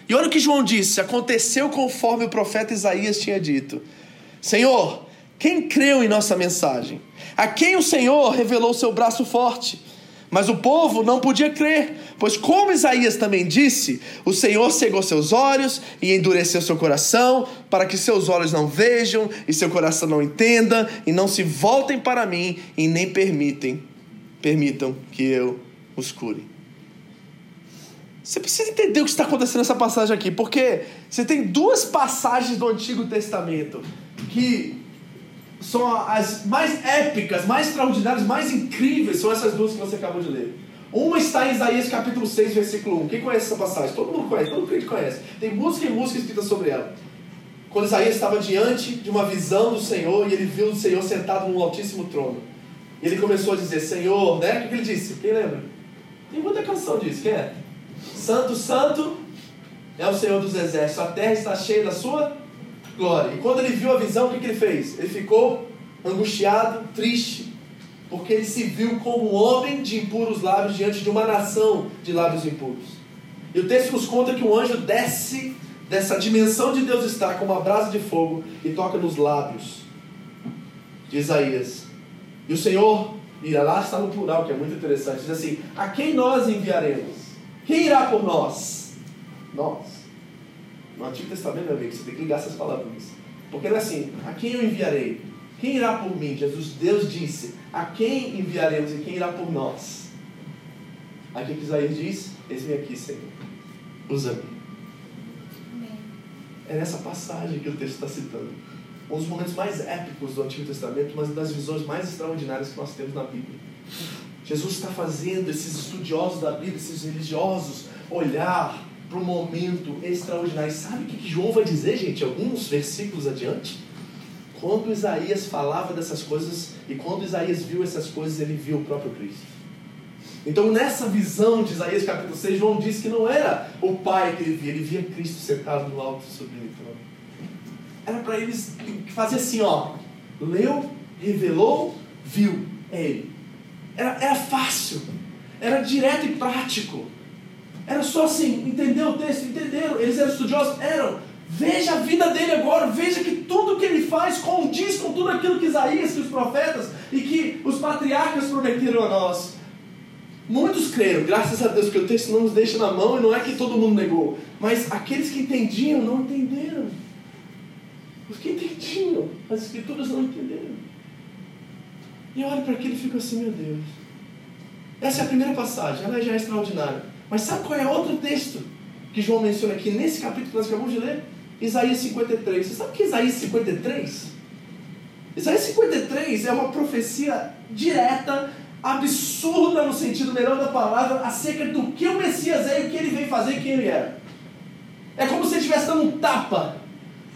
E olha o que João disse: aconteceu conforme o profeta Isaías tinha dito. Senhor, quem creu em nossa mensagem? A quem o Senhor revelou seu braço forte? Mas o povo não podia crer, pois, como Isaías também disse, o Senhor cegou seus olhos e endureceu seu coração, para que seus olhos não vejam e seu coração não entenda, e não se voltem para mim e nem permitem, permitam que eu os cure. Você precisa entender o que está acontecendo nessa passagem aqui, porque você tem duas passagens do Antigo Testamento que são as mais épicas, mais extraordinárias, mais incríveis, são essas duas que você acabou de ler. Uma está em Isaías capítulo 6, versículo 1. Quem conhece essa passagem? Todo mundo conhece, todo mundo conhece. Tem música e música escrita sobre ela. Quando Isaías estava diante de uma visão do Senhor e ele viu o Senhor sentado num altíssimo trono. E ele começou a dizer, Senhor, né? O que ele disse? Quem lembra? Tem muita canção disso, quem é? Santo, Santo é o Senhor dos exércitos, a terra está cheia da sua glória. E quando ele viu a visão, o que, que ele fez? Ele ficou angustiado, triste, porque ele se viu como um homem de impuros lábios diante de uma nação de lábios impuros. E o texto nos conta que o anjo desce dessa dimensão de Deus estar com uma brasa de fogo e toca nos lábios de Isaías. E o Senhor, e lá está no plural, que é muito interessante, diz assim: A quem nós enviaremos? Quem irá por nós? Nós. No Antigo Testamento, meu amigo, você tem que ligar essas palavras. Porque não é assim, a quem eu enviarei? Quem irá por mim? Jesus, Deus disse, a quem enviaremos e quem irá por nós? Aqui que Isaías diz, eis-me aqui, Senhor. Usa-me. É nessa passagem que o texto está citando. Um dos momentos mais épicos do Antigo Testamento, uma das visões mais extraordinárias que nós temos na Bíblia. Jesus está fazendo esses estudiosos da Bíblia, esses religiosos, olhar para um momento extraordinário. Sabe o que João vai dizer, gente, alguns versículos adiante? Quando Isaías falava dessas coisas e quando Isaías viu essas coisas, ele viu o próprio Cristo. Então, nessa visão de Isaías capítulo 6, João disse que não era o Pai que ele via, ele via Cristo sentado no alto sublime trono. Era para eles fazer assim, ó. Leu, revelou, viu. É ele. Era, era fácil. Era direto e prático. Era só assim, entendeu o texto? Entenderam? Eles eram estudiosos? Eram. Veja a vida dele agora, veja que tudo que ele faz condiz com tudo aquilo que Isaías, que os profetas e que os patriarcas prometeram a nós. Muitos creram, graças a Deus, porque o texto não nos deixa na mão e não é que todo mundo negou. Mas aqueles que entendiam não entenderam. Os que entendiam, as escrituras não entenderam. E eu olho para aquilo e fico assim, meu Deus. Essa é a primeira passagem, ela já é extraordinária. Mas sabe qual é outro texto que João menciona aqui nesse capítulo que nós acabamos de ler? Isaías 53. Você sabe que Isaías 53? Isaías 53 é uma profecia direta absurda no sentido melhor da palavra acerca do que o Messias é e o que ele veio fazer e quem ele era. É como se ele estivesse dando um tapa,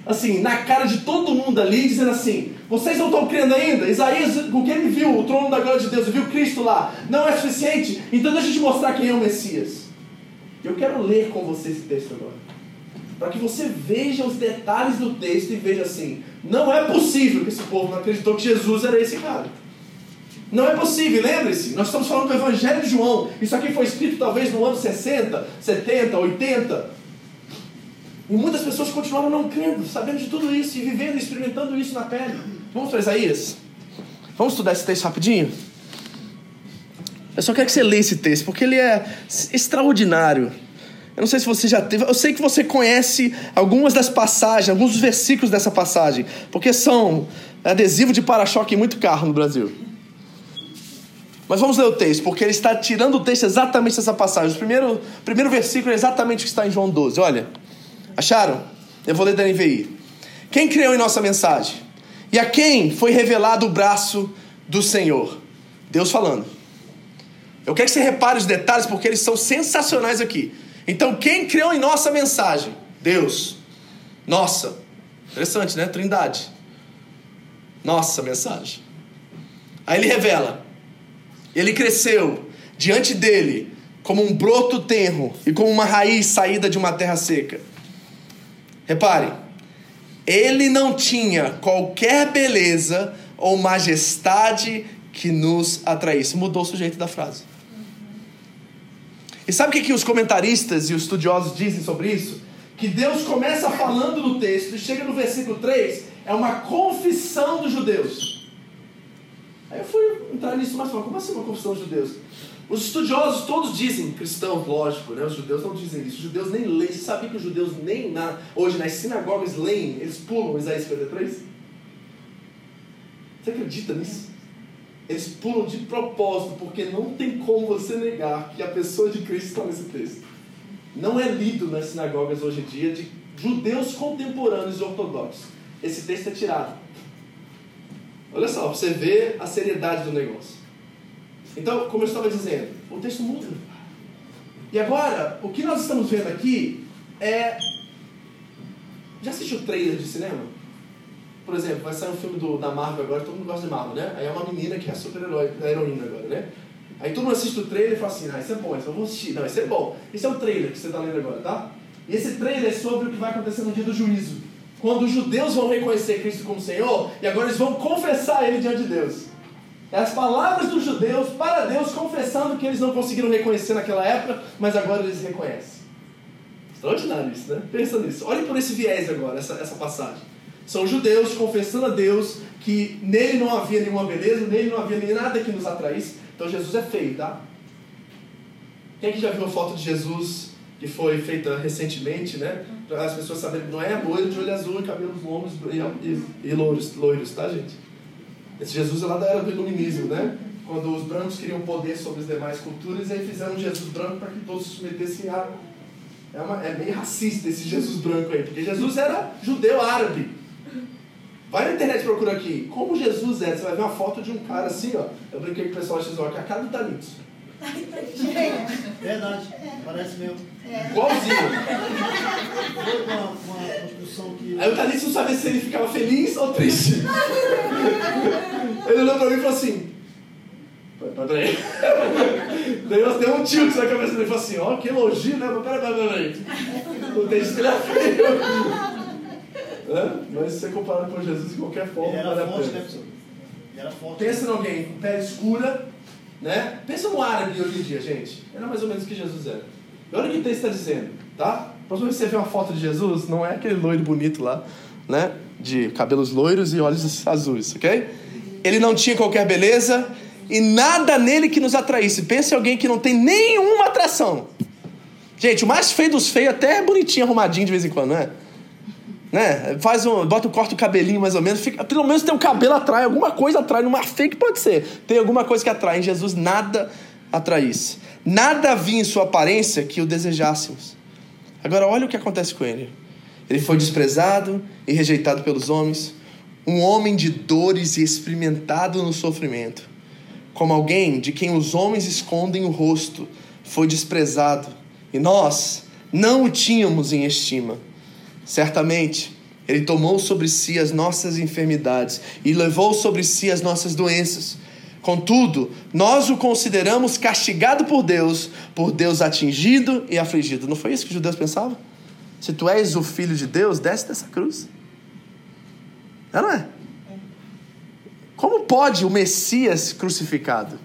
assim, na cara de todo mundo ali, dizendo assim: vocês não estão crendo ainda? Isaías, o que ele viu, o trono da glória de Deus, viu Cristo lá, não é suficiente? Então deixa eu te mostrar quem é o Messias. Eu quero ler com você esse texto agora. Para que você veja os detalhes do texto e veja assim: não é possível que esse povo não acreditou que Jesus era esse cara. Não é possível, lembre-se, nós estamos falando do Evangelho de João. Isso aqui foi escrito talvez no ano 60, 70, 80. E muitas pessoas continuaram não crendo, sabendo de tudo isso e vivendo, experimentando isso na pele. Vamos para Isaías? Vamos estudar esse texto rapidinho? Eu só quero que você leia esse texto, porque ele é extraordinário. Eu não sei se você já teve. Eu sei que você conhece algumas das passagens, alguns dos versículos dessa passagem, porque são adesivo de para-choque em muito carro no Brasil. Mas vamos ler o texto, porque ele está tirando o texto exatamente dessa passagem. O primeiro, primeiro versículo é exatamente o que está em João 12. Olha, acharam? Eu vou ler da NVI. Quem creu em nossa mensagem? E a quem foi revelado o braço do Senhor? Deus falando. Eu quero que você repare os detalhes, porque eles são sensacionais aqui. Então, quem creu em nossa mensagem? Deus. Nossa. Interessante, né? Trindade. Nossa mensagem. Aí ele revela ele cresceu diante dele como um broto tenro e como uma raiz saída de uma terra seca. Repare, ele não tinha qualquer beleza ou majestade que nos atraísse. Mudou o sujeito da frase. E sabe o que, que os comentaristas e os estudiosos dizem sobre isso? Que Deus começa falando no texto e chega no versículo 3, é uma confissão dos judeus. Aí eu fui entrar nisso mais como assim uma confissão dos judeus? Os estudiosos todos dizem, cristãos, lógico, né? Os judeus não dizem isso. Os judeus nem leem. Você sabia que os judeus nem na, hoje nas sinagogas leem, eles pulam Isaías 53? Você acredita nisso? Eles pulam de propósito, porque não tem como você negar que a pessoa de Cristo está nesse texto. Não é lido nas sinagogas hoje em dia de judeus contemporâneos e ortodoxos. Esse texto é tirado. Olha só, você vê a seriedade do negócio. Então, como eu estava dizendo, o texto muda. E agora, o que nós estamos vendo aqui é. Já assistiu trailer de cinema? Por exemplo, vai sair um filme do, da Marvel agora, todo mundo gosta de Marvel, né? Aí é uma menina que é super-herói, a heroína agora, né? Aí todo mundo assiste o trailer e fala assim, ah, isso é bom, isso eu vou assistir. Não, isso é bom. Esse é o trailer que você está lendo agora, tá? E esse trailer é sobre o que vai acontecer no dia do juízo quando os judeus vão reconhecer Cristo como Senhor e agora eles vão confessar Ele diante de Deus. É as palavras dos judeus para Deus confessando que eles não conseguiram reconhecer naquela época, mas agora eles reconhecem. Extraordinário isso, né? Pensa nisso. Olhe por esse viés agora, essa, essa passagem. São judeus confessando a Deus que nele não havia nenhuma beleza, nele não havia nem nada que nos atraísse. Então Jesus é feio, tá? Quem aqui já viu a foto de Jesus que foi feita recentemente, né? Para as pessoas saberem, não é loiro de olho azul e cabelos longos e, e, e loiros, loiros, tá, gente? Esse Jesus é lá da era do iluminismo, né? Quando os brancos queriam poder sobre as demais culturas, aí fizeram Jesus branco para que todos se submetessem a. É, uma, é bem racista esse Jesus branco aí, porque Jesus era judeu árabe. Vai na internet e procura aqui. Como Jesus era? Você vai ver uma foto de um cara assim, ó. Eu brinquei com o pessoal, que é a cara do Danilo. Verdade, parece meu. É. Igualzinho. Foi uma, uma construção que. Aí o Thalys não sabia se ele ficava feliz ou triste. ele olhou pra mim e falou assim. Peraí. Deus deu um tilt na cabeça dele e falou assim: Ó, oh, que elogio, né? Mas peraí, peraí, peraí. O texto ele é feio. É? Mas se você comparar com Jesus de qualquer forma, ele era forte, né, pessoal? Ele era forte. Pensa em alguém com pele escura né? Pensa no árabe hoje em dia, gente. Era mais ou menos o que Jesus era. E olha o que o texto está dizendo, tá? Próxima vez que você vê uma foto de Jesus, não é aquele loiro bonito lá, né? De cabelos loiros e olhos azuis, ok? Ele não tinha qualquer beleza e nada nele que nos atraísse. Pense em alguém que não tem nenhuma atração. Gente, o mais feio dos feios até é bonitinho, arrumadinho de vez em quando, não é? Né? Faz um, bota, corta o cabelinho mais ou menos, fica, pelo menos tem um cabelo atrai, alguma coisa atrai, numa que pode ser. Tem alguma coisa que atrai. Em Jesus nada atraísse. Nada havia em sua aparência que o desejássemos. Agora olha o que acontece com ele. Ele foi desprezado e rejeitado pelos homens, um homem de dores e experimentado no sofrimento. Como alguém de quem os homens escondem o rosto, foi desprezado, e nós não o tínhamos em estima. Certamente, ele tomou sobre si as nossas enfermidades e levou sobre si as nossas doenças. Contudo, nós o consideramos castigado por Deus, por Deus atingido e afligido. Não foi isso que os judeus pensavam? Se tu és o filho de Deus, desce dessa cruz. É, não é? Como pode o Messias crucificado?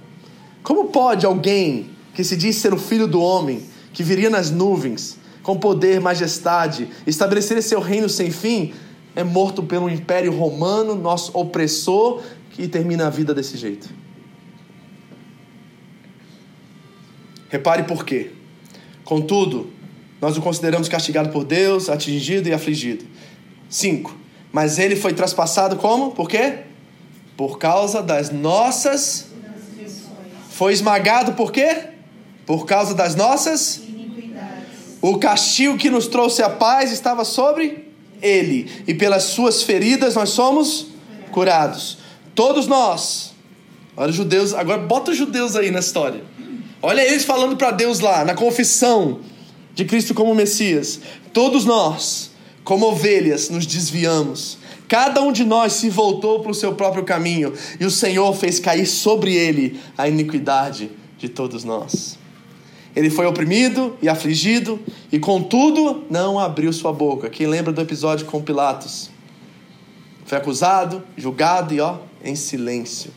Como pode alguém que se diz ser o filho do homem, que viria nas nuvens, com poder, majestade, estabelecer seu reino sem fim, é morto pelo império romano, nosso opressor, que termina a vida desse jeito? Repare por quê. Contudo, nós o consideramos castigado por Deus, atingido e afligido. 5. Mas ele foi traspassado como? Por quê? Por causa das nossas. Foi esmagado por quê? Por causa das nossas. O castigo que nos trouxe a paz estava sobre ele, e pelas suas feridas nós somos curados. Todos nós. Olha os judeus, agora bota os judeus aí na história. Olha eles falando para Deus lá, na confissão de Cristo como Messias. Todos nós, como ovelhas, nos desviamos. Cada um de nós se voltou para o seu próprio caminho, e o Senhor fez cair sobre ele a iniquidade de todos nós. Ele foi oprimido e afligido, e contudo não abriu sua boca. Quem lembra do episódio com Pilatos? Foi acusado, julgado e ó, em silêncio.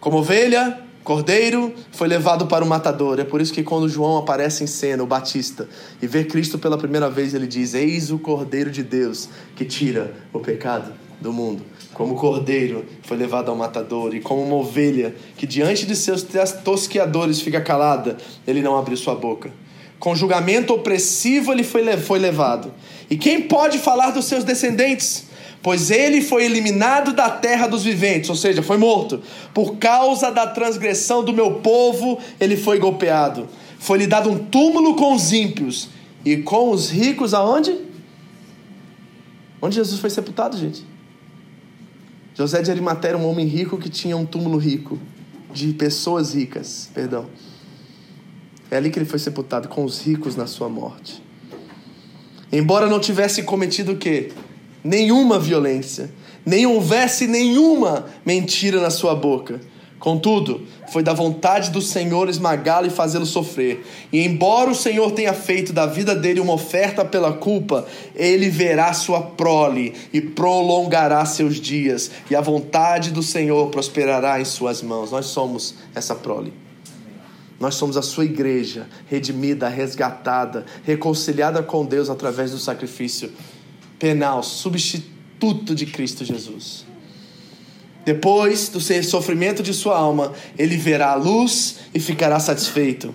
Como ovelha, Cordeiro foi levado para o matador. É por isso que quando João aparece em cena, o Batista, e vê Cristo pela primeira vez, ele diz: Eis o Cordeiro de Deus que tira o pecado do mundo. Como cordeiro foi levado ao matador, e como uma ovelha que diante de seus tosqueadores fica calada, ele não abriu sua boca. Com julgamento opressivo ele foi, foi levado. E quem pode falar dos seus descendentes? pois ele foi eliminado da terra dos viventes, ou seja, foi morto. Por causa da transgressão do meu povo, ele foi golpeado. Foi-lhe dado um túmulo com os ímpios e com os ricos aonde? Onde Jesus foi sepultado, gente? José de Arimatéia era um homem rico que tinha um túmulo rico, de pessoas ricas, perdão. É ali que ele foi sepultado, com os ricos na sua morte. Embora não tivesse cometido o quê? nenhuma violência, nem houvesse nenhuma mentira na sua boca. Contudo, foi da vontade do Senhor esmagá-lo e fazê-lo sofrer. E embora o Senhor tenha feito da vida dele uma oferta pela culpa, ele verá sua prole e prolongará seus dias, e a vontade do Senhor prosperará em suas mãos. Nós somos essa prole. Nós somos a sua igreja, redimida, resgatada, reconciliada com Deus através do sacrifício penal, substituto de Cristo Jesus. Depois do sofrimento de sua alma, ele verá a luz e ficará satisfeito.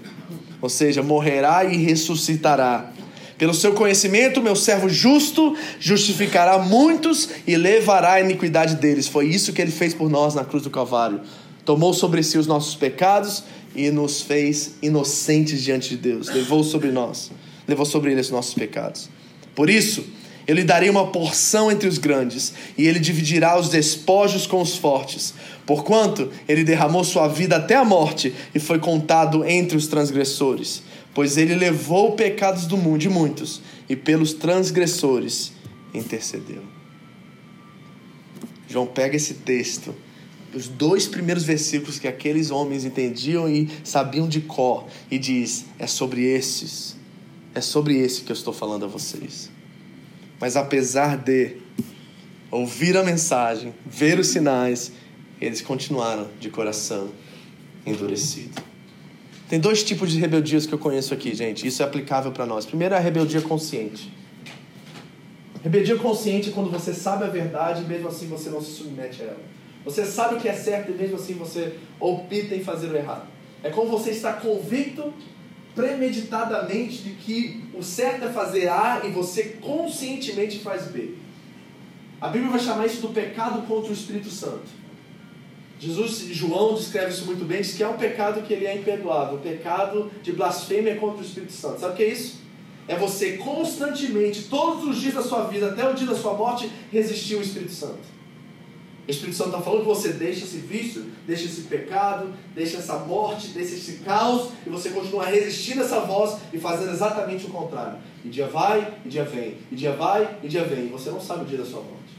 Ou seja, morrerá e ressuscitará. Pelo seu conhecimento, meu servo justo justificará muitos e levará a iniquidade deles. Foi isso que ele fez por nós na cruz do Calvário. Tomou sobre si os nossos pecados e nos fez inocentes diante de Deus. Levou sobre nós, levou sobre ele os nossos pecados. Por isso, eu lhe darei uma porção entre os grandes, e ele dividirá os despojos com os fortes. Porquanto ele derramou sua vida até a morte e foi contado entre os transgressores. Pois ele levou pecados do mundo de muitos, e pelos transgressores intercedeu. João pega esse texto, os dois primeiros versículos que aqueles homens entendiam e sabiam de cor, e diz: É sobre esses, é sobre esse que eu estou falando a vocês. Mas apesar de ouvir a mensagem, ver os sinais, eles continuaram de coração endurecido. Tem dois tipos de rebeldias que eu conheço aqui, gente. Isso é aplicável para nós. Primeiro é a rebeldia consciente. Rebeldia consciente é quando você sabe a verdade e mesmo assim você não se submete a ela. Você sabe o que é certo e mesmo assim você opta em fazer o errado. É como você está convicto premeditadamente de que o certo é fazer A e você conscientemente faz B. A Bíblia vai chamar isso do pecado contra o Espírito Santo. Jesus, João descreve isso muito bem, diz que é um pecado que ele é imperdoável, o pecado de blasfêmia contra o Espírito Santo. Sabe o que é isso? É você constantemente, todos os dias da sua vida, até o dia da sua morte, resistir ao Espírito Santo. O Espírito Santo está falando que você deixa esse vício, deixa esse pecado, deixa essa morte, deixa esse caos, e você continua resistindo a essa voz e fazendo exatamente o contrário. E dia vai, e dia vem, e dia vai, e dia vem, e você não sabe o dia da sua morte.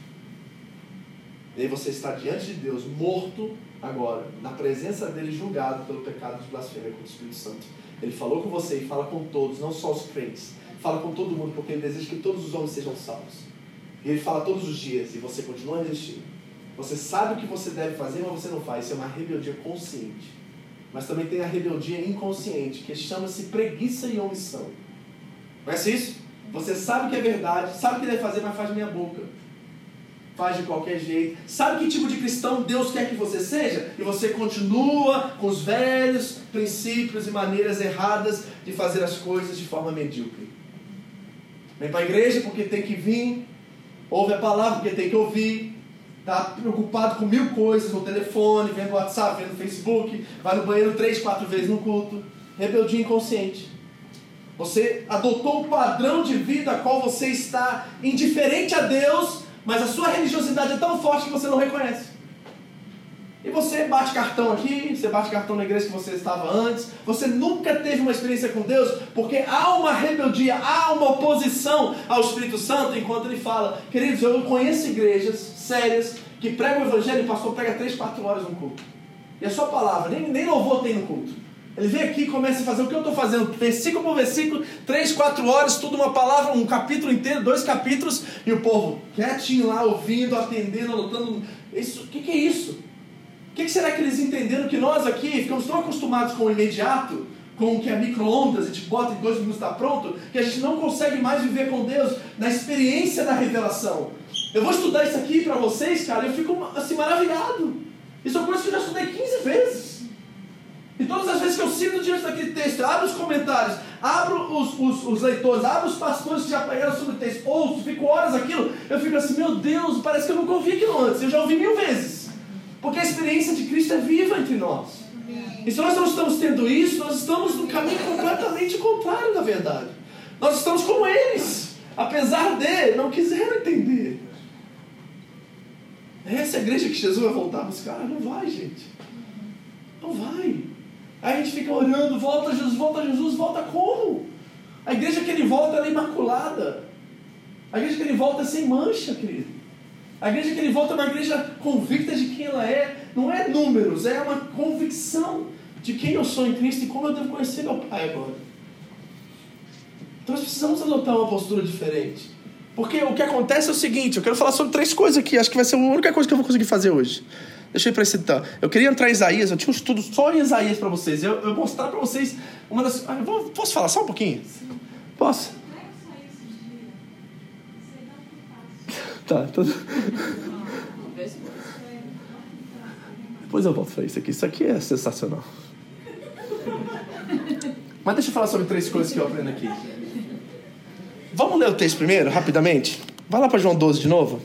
E aí você está diante de Deus, morto agora, na presença dele, julgado pelo pecado de blasfêmia contra o Espírito Santo. Ele falou com você e fala com todos, não só os crentes. Fala com todo mundo, porque ele deseja que todos os homens sejam salvos. E ele fala todos os dias, e você continua resistindo. Você sabe o que você deve fazer, mas você não faz. Isso é uma rebeldia consciente. Mas também tem a rebeldia inconsciente, que chama-se preguiça e omissão. Conhece isso? Você sabe que é verdade, sabe o que deve fazer, mas faz meia boca faz de qualquer jeito. Sabe que tipo de cristão Deus quer que você seja? E você continua com os velhos princípios e maneiras erradas de fazer as coisas de forma medíocre. Vem para a igreja porque tem que vir, ouve a palavra porque tem que ouvir, está preocupado com mil coisas no telefone, vendo WhatsApp, vendo Facebook, vai no banheiro três, quatro vezes no culto. Rebeldia inconsciente. Você adotou o padrão de vida a qual você está indiferente a Deus mas a sua religiosidade é tão forte que você não reconhece. E você bate cartão aqui, você bate cartão na igreja que você estava antes, você nunca teve uma experiência com Deus, porque há uma rebeldia, há uma oposição ao Espírito Santo, enquanto ele fala, queridos, eu conheço igrejas sérias que pregam o evangelho e o pastor pega 3, 4 horas no culto. E a sua palavra, nem, nem louvor tem no culto. Ele vem aqui e começa a fazer o que eu estou fazendo, versículo por versículo, três, quatro horas, tudo uma palavra, um capítulo inteiro, dois capítulos, e o povo quietinho lá, ouvindo, atendendo, anotando. Isso, o que, que é isso? Será que eles entenderam que nós aqui ficamos tão acostumados com o imediato, com o que é micro-ondas, a gente bota em dois minutos está pronto, que a gente não consegue mais viver com Deus na experiência da revelação. Eu vou estudar isso aqui para vocês, cara, eu fico assim maravilhado. Isso é coisa que eu já estudei 15 vezes. E todas as vezes que eu sinto diante daquele texto, abro os comentários, abro os, os, os leitores, abro os pastores que já pregaram sobre o texto, ouço, fico horas aquilo, eu fico assim, meu Deus, parece que eu nunca ouvi aquilo antes, eu já ouvi mil vezes. Porque a experiência de Cristo é viva entre nós. E se nós não estamos tendo isso, nós estamos no caminho completamente contrário da verdade. Nós estamos como eles, apesar de não quiseram entender. É essa igreja que Jesus vai voltar a buscar? Não vai, gente. Não vai. Aí a gente fica orando, volta Jesus, volta Jesus, volta como? A igreja que ele volta é imaculada. A igreja que ele volta é sem mancha, querido. A igreja que ele volta é uma igreja convicta de quem ela é. Não é números, é uma convicção de quem eu sou em Cristo e como eu devo conhecer meu Pai agora. Então nós precisamos adotar uma postura diferente. Porque o que acontece é o seguinte, eu quero falar sobre três coisas aqui, acho que vai ser a única coisa que eu vou conseguir fazer hoje. Deixa eu ir para esse então. Eu queria entrar em Isaías, eu tinha um estudo só em Isaías para vocês. Eu, eu mostrar para vocês uma das. Ah, vou, posso falar só um pouquinho? Posso? Tá, tudo. Depois eu volto para isso aqui. Isso aqui é sensacional. Mas deixa eu falar sobre três coisas que eu aprendo aqui. Vamos ler o texto primeiro, rapidamente? Vai lá para João 12 de novo.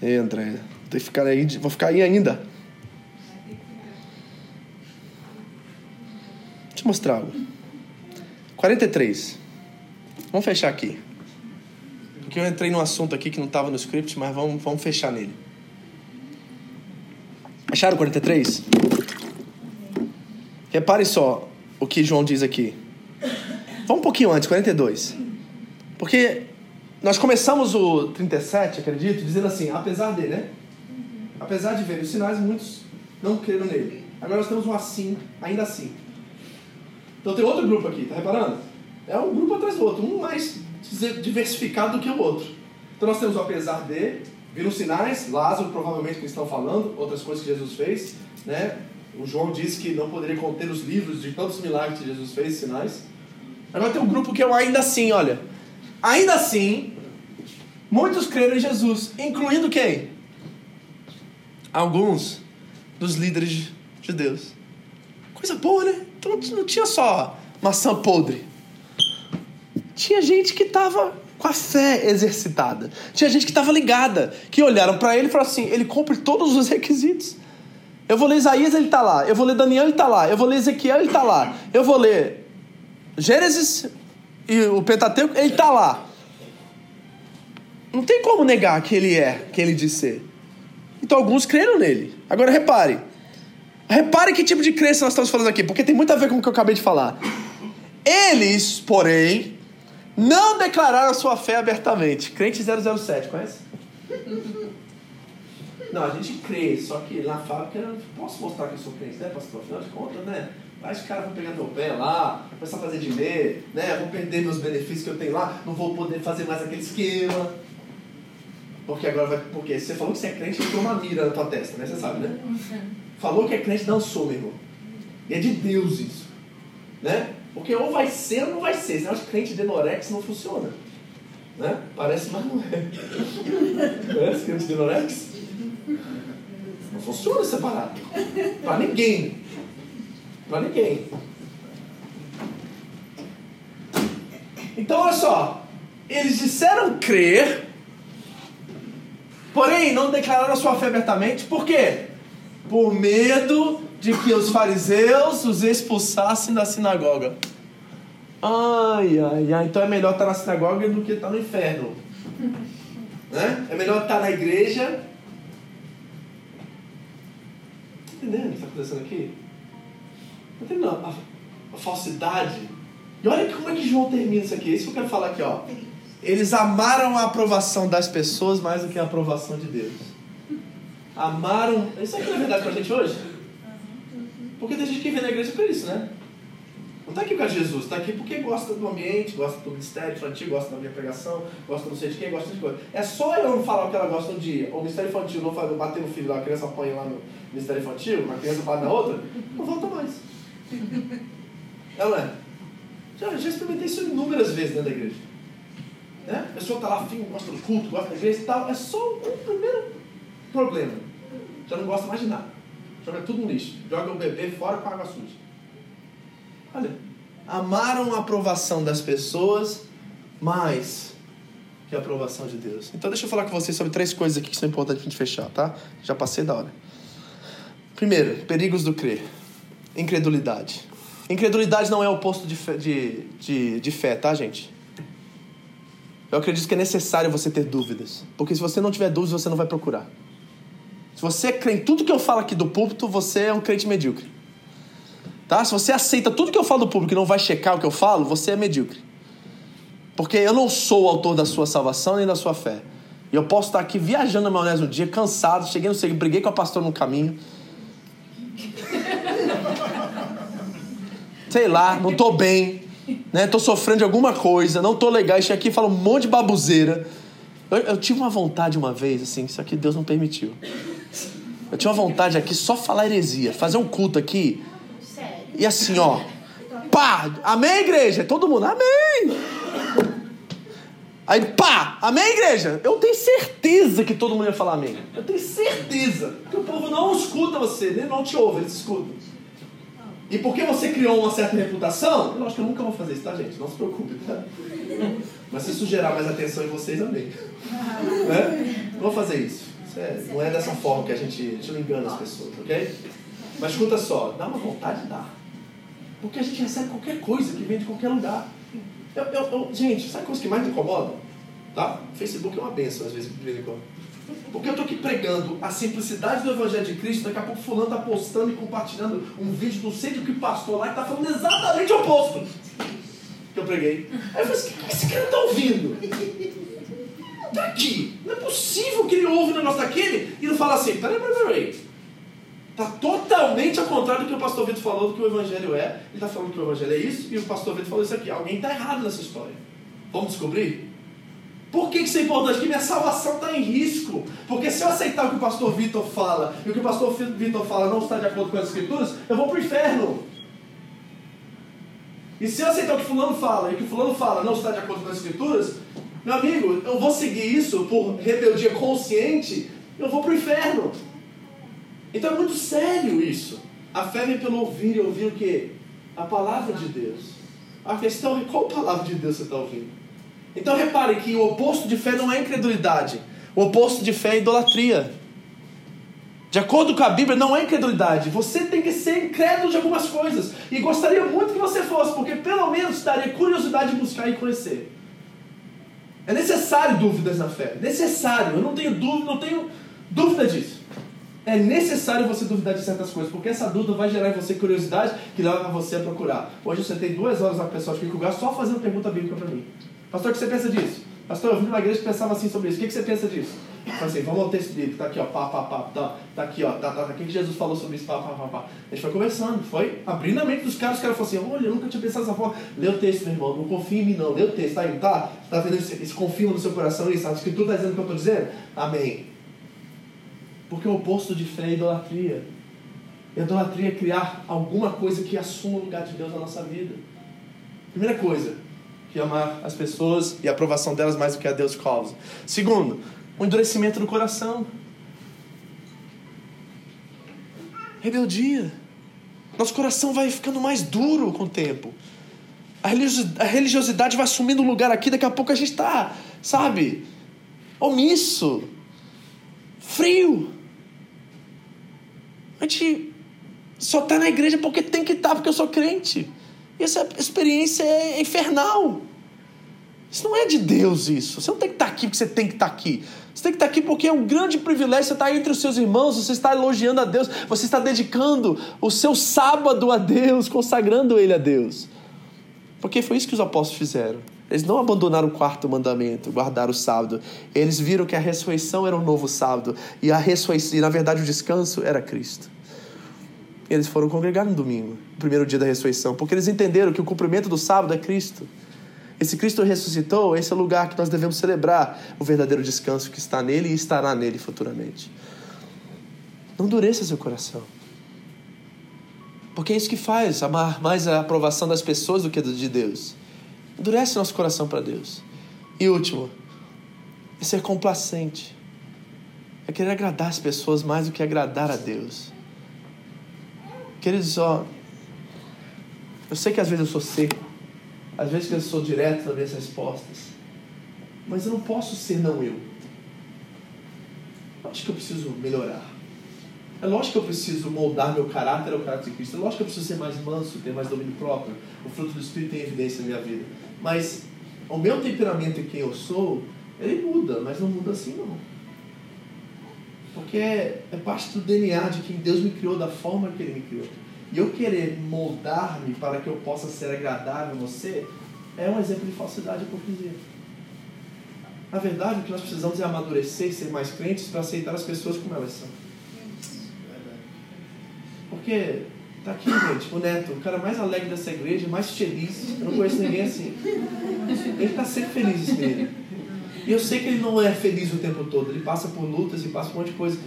Ei, André, vou ficar aí, vou ficar aí ainda. Deixa eu mostrar algo. 43. Vamos fechar aqui. Porque eu entrei num assunto aqui que não estava no script, mas vamos, vamos fechar nele. Acharam 43? Repare só o que João diz aqui. Vamos um pouquinho antes, 42. Porque nós começamos o 37, acredito, dizendo assim, apesar de, né? Apesar de ver os sinais, muitos não creram nele. Agora nós temos um assim, ainda assim. Então tem outro grupo aqui, tá reparando? É um grupo atrás do outro, um mais diversificado do que o outro. Então nós temos o apesar de, viram sinais, Lázaro provavelmente que estão falando, outras coisas que Jesus fez, né? O João disse que não poderia conter os livros de tantos milagres que Jesus fez, sinais. Agora tem um grupo que é o ainda assim, olha. Ainda assim, Muitos creram em Jesus, incluindo quem? Alguns dos líderes judeus. Coisa boa, né? Então não tinha só maçã podre. Tinha gente que estava com a fé exercitada. Tinha gente que estava ligada, que olharam para ele e falaram assim: ele cumpre todos os requisitos. Eu vou ler Isaías, ele está lá. Eu vou ler Daniel, ele está lá. Eu vou ler Ezequiel, ele está lá. Eu vou ler Gênesis e o Pentateuco, ele está lá. Não tem como negar que ele é, que ele diz ser. Então alguns creram nele. Agora repare. Repare que tipo de crença nós estamos falando aqui, porque tem muito a ver com o que eu acabei de falar. Eles, porém, não declararam a sua fé abertamente. Crente 007, conhece? Não, a gente crê, só que na fábrica eu posso mostrar que eu sou crente, né, pastor? Afinal de contas, né? Vai os caras vão pegar meu pé lá, começar a fazer de ler, né? Vou perder meus benefícios que eu tenho lá, não vou poder fazer mais aquele esquema. Porque agora vai. Porque você falou que você é crente, entrou uma mira na tua testa, né? Você sabe, né? Falou que é crente, dançou, meu irmão. E é de Deus isso. Né? Porque ou vai ser ou não vai ser. Senão, crente de Norex não funciona. Né? Parece, mas não é. Conhece crente de Norex? Não funciona separado. Para ninguém. Para ninguém. Então, olha só. Eles disseram crer Porém, não declararam a sua fé abertamente. Por quê? Por medo de que os fariseus os expulsassem da sinagoga. Ai, ai, ai. Então é melhor estar na sinagoga do que estar no inferno. Né? É melhor estar na igreja. Tá entendendo o que está acontecendo aqui? Tá entendendo a, a falsidade? E olha como é que João termina isso aqui. É isso que eu quero falar aqui, ó. Eles amaram a aprovação das pessoas mais do que a aprovação de Deus. Amaram. Isso aqui não é verdade com a gente hoje? Porque tem gente que vem na igreja por isso, né? Não está aqui por causa de Jesus, está aqui porque gosta do ambiente, gosta do ministério infantil, gosta da minha pregação, gosta não sei de quem, gosta de coisa. É só eu não falar o que ela gosta um dia, ou o ministério infantil não fazer, bater no filho lá, a criança apanha lá no ministério infantil, a criança fala na outra, não volta mais. É? Já, já experimentei isso inúmeras vezes dentro da igreja. Né? A pessoa está lá afim, gosta do culto, gosta da igreja e tal. É só o primeiro problema. Já não gosta mais de nada. Joga tudo no lixo. Joga o bebê fora com água suja. Olha, amaram a aprovação das pessoas mais que a aprovação de Deus. Então deixa eu falar com vocês sobre três coisas aqui que são importantes para a gente fechar, tá? Já passei da hora. Primeiro, perigos do crer. Incredulidade. Incredulidade não é o oposto de fé, de, de, de fé, tá, gente? Eu acredito que é necessário você ter dúvidas. Porque se você não tiver dúvidas, você não vai procurar. Se você crê em tudo que eu falo aqui do púlpito, você é um crente medíocre. Tá? Se você aceita tudo que eu falo do público e não vai checar o que eu falo, você é medíocre. Porque eu não sou o autor da sua salvação nem da sua fé. E eu posso estar aqui viajando na maionese um dia, cansado, cheguei no sei, briguei com a pastora no caminho. Sei lá, não tô bem né? Tô sofrendo de alguma coisa, não tô legal, cheguei aqui e falo um monte de babuzeira. Eu, eu, tive uma vontade uma vez, assim, isso aqui Deus não permitiu. Eu tinha uma vontade aqui só falar heresia, fazer um culto aqui. E assim, ó. Pá! Amém, igreja? Todo mundo, amém! Aí, pá! Amém, igreja? Eu tenho certeza que todo mundo ia falar amém. Eu tenho certeza. que o povo não escuta você, nem não te ouve, eles escutam. E porque você criou uma certa reputação, eu acho que eu nunca vou fazer isso, tá, gente? Não se preocupe, tá? Mas se isso gerar mais atenção em vocês, amém. né? Não vou fazer isso. isso é, não é dessa forma que a gente, a gente não engana as pessoas, ok? Mas escuta só, dá uma vontade, dá. Porque a gente recebe qualquer coisa que vem de qualquer lugar. Eu, eu, eu, gente, sabe a coisa que mais me incomoda? Tá? O Facebook é uma benção, às vezes, de vez em quando. Porque eu estou aqui pregando a simplicidade do Evangelho de Cristo, daqui a pouco fulano está postando e compartilhando um vídeo do centro que pastor lá que está falando exatamente o oposto que eu preguei. Aí eu falei assim, o que esse cara está ouvindo? Tá aqui. Não é possível que ele ouve o negócio daquele e não fala assim, peraí, peraí, peraí. Está totalmente ao contrário do que o pastor Vitor falou do que o Evangelho é. Ele está falando que o Evangelho é isso e o pastor Vitor falou isso aqui. Alguém está errado nessa história. Vamos descobrir? Por que isso é importante? Porque minha salvação está em risco. Porque se eu aceitar o que o pastor Vitor fala e o que o pastor Vitor fala não está de acordo com as escrituras, eu vou para o inferno. E se eu aceitar o que fulano fala e o que fulano fala não está de acordo com as escrituras, Meu amigo, eu vou seguir isso por rebeldia consciente, eu vou pro inferno. Então é muito sério isso. A fé vem pelo ouvir e ouvir o quê? A palavra de Deus. A questão é qual palavra de Deus você está ouvindo. Então repare que o oposto de fé não é incredulidade. O oposto de fé é idolatria. De acordo com a Bíblia, não é incredulidade. Você tem que ser incrédulo de algumas coisas. E gostaria muito que você fosse, porque pelo menos daria curiosidade de buscar e conhecer. É necessário dúvidas na fé. Necessário. Eu não tenho dúvida, não tenho dúvida disso. É necessário você duvidar de certas coisas, porque essa dúvida vai gerar em você curiosidade que leva você a procurar. Hoje eu sentei duas horas na pessoa de lugar só fazendo pergunta bíblica para mim. Pastor, o que você pensa disso? Pastor, eu vim numa igreja que pensava assim sobre isso. O que você pensa disso? Falei assim, vamos ao texto bíblico, tá aqui, ó, pá, pá, pá, tá, tá aqui, ó, tá, tá, tá, o que Jesus falou sobre isso, pá, pá, pá, pá. A gente foi conversando, foi abrindo a mente dos caras, os caras falaram assim, olha, eu nunca tinha pensado dessa forma. Lê o texto, meu irmão, não confia em mim não, lê o texto, tá aí, tá? Tá vendo esse, confio no seu coração, isso, a escritura está dizendo o que eu estou dizendo? Amém. Porque o oposto de fé é idolatria. Idolatria é criar alguma coisa que assuma o lugar de Deus na nossa vida. Primeira coisa, que amar as pessoas e a aprovação delas mais do que a Deus causa. Segundo, o endurecimento do coração. Rebeldia. Nosso coração vai ficando mais duro com o tempo. A religiosidade vai assumindo lugar aqui, daqui a pouco a gente está, sabe, omisso, frio. A gente só está na igreja porque tem que estar, tá, porque eu sou crente. E essa experiência é infernal. Isso não é de Deus, isso. Você não tem que estar aqui porque você tem que estar aqui. Você tem que estar aqui porque é um grande privilégio. Você está entre os seus irmãos, você está elogiando a Deus, você está dedicando o seu sábado a Deus, consagrando ele a Deus. Porque foi isso que os apóstolos fizeram. Eles não abandonaram o quarto mandamento, guardaram o sábado. Eles viram que a ressurreição era um novo sábado. E a ressurreição, e na verdade o descanso era Cristo. Eles foram congregar no domingo, no primeiro dia da ressurreição, porque eles entenderam que o cumprimento do sábado é Cristo. Esse Cristo ressuscitou, esse é o lugar que nós devemos celebrar o verdadeiro descanso que está nele e estará nele futuramente. Não endureça seu coração. Porque é isso que faz amar mais a aprovação das pessoas do que de Deus. Endurece nosso coração para Deus. E último, é ser complacente. É querer agradar as pessoas mais do que agradar a Deus. Queridos, ó, eu sei que às vezes eu sou seco, às vezes eu sou direto nas minhas respostas, mas eu não posso ser não eu. Eu acho que eu preciso melhorar. É lógico que eu preciso moldar meu caráter ao caráter de Cristo. É lógico que eu preciso ser mais manso, ter mais domínio próprio. O fruto do Espírito tem evidência na minha vida. Mas o meu temperamento e quem eu sou, ele muda, mas não muda assim não. Porque é, é parte do DNA de quem Deus me criou, da forma que Ele me criou. E eu querer moldar-me para que eu possa ser agradável a você, é um exemplo de falsidade e hipocrisia. Na verdade, o que nós precisamos é amadurecer e ser mais crentes para aceitar as pessoas como elas são. Porque tá aqui, gente, o Neto, o cara mais alegre dessa igreja, mais feliz. Eu não conheço ninguém assim. Ele está sempre feliz, esse menino. E eu sei que ele não é feliz o tempo todo, ele passa por lutas e passa por um monte de coisa.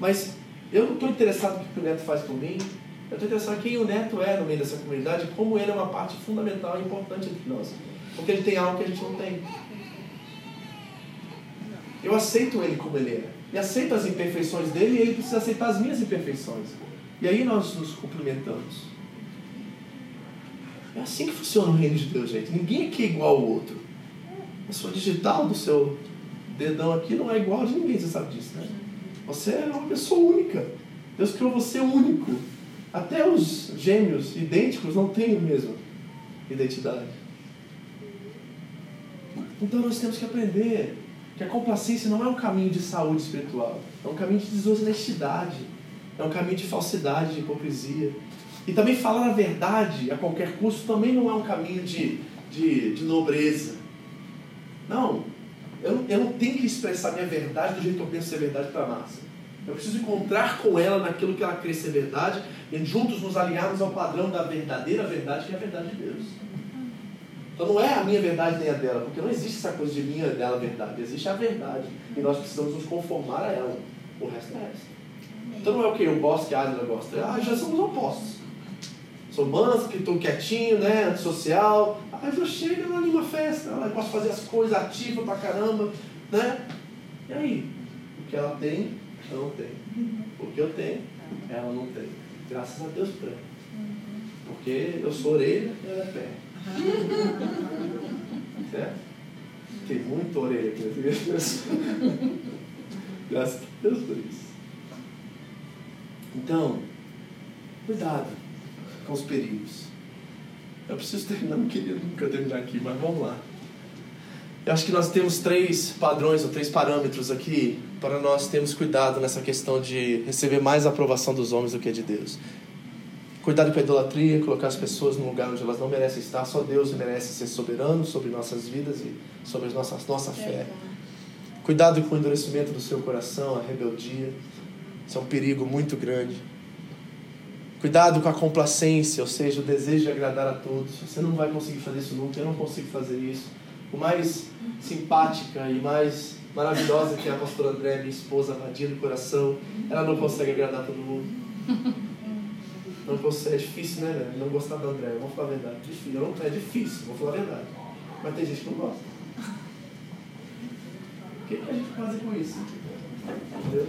Mas eu não estou interessado no que o Neto faz por mim, eu estou interessado em quem o Neto é no meio dessa comunidade, como ele é uma parte fundamental e importante entre nós. Porque ele tem algo que a gente não tem. Eu aceito ele como ele é. E aceito as imperfeições dele e ele precisa aceitar as minhas imperfeições. E aí nós nos cumprimentamos. É assim que funciona o reino de Deus, gente. Ninguém aqui é igual ao outro. A sua digital do seu dedão aqui não é igual de ninguém, você sabe disso, né? Você é uma pessoa única. Deus criou você único. Até os gêmeos idênticos não têm a mesma identidade. Então nós temos que aprender que a complacência não é um caminho de saúde espiritual, é um caminho de desonestidade, é um caminho de falsidade, de hipocrisia. E também falar a verdade a qualquer custo também não é um caminho de, de, de nobreza. Não, eu, eu não tenho que expressar minha verdade do jeito que eu penso ser verdade para a massa. Eu preciso encontrar com ela naquilo que ela crê ser verdade e juntos nos alinharmos ao padrão da verdadeira verdade, que é a verdade de Deus. Então não é a minha verdade nem a dela, porque não existe essa coisa de minha dela verdade, existe a verdade. E nós precisamos nos conformar a ela. O resto é resto. Então não é o que eu gosto que a Adela gosta. Ah, já somos opostos. sou manso, que estou quietinho, né? Antissocial. Aí eu chego, ela anima a festa, ela posso fazer as coisas ativas pra caramba, né? E aí? O que ela tem, eu não tenho. O que eu tenho, ela não tem. Graças a Deus por ela. Porque eu sou orelha e ela é pé. certo? Tem muita orelha aqui igreja. Graças a Deus por isso. Então, cuidado com os perigos. Eu preciso terminar, não queria nunca terminar aqui, mas vamos lá. Eu acho que nós temos três padrões ou três parâmetros aqui para nós termos cuidado nessa questão de receber mais aprovação dos homens do que de Deus. Cuidado com a idolatria, colocar as pessoas num lugar onde elas não merecem estar. Só Deus merece ser soberano sobre nossas vidas e sobre a nossa, nossa fé. Cuidado com o endurecimento do seu coração, a rebeldia. Isso é um perigo muito grande. Cuidado com a complacência, ou seja, o desejo de agradar a todos. Você não vai conseguir fazer isso nunca, eu não consigo fazer isso. O mais simpática e mais maravilhosa que é a pastora André, minha esposa, vadia do coração, ela não consegue agradar todo mundo. Não consegue, é difícil, né, velho? Não gostar da André, vamos falar a verdade. Difícil, não, é difícil, vou falar a verdade. Mas tem gente que não gosta. O que, a gente fazer com isso? Entendeu?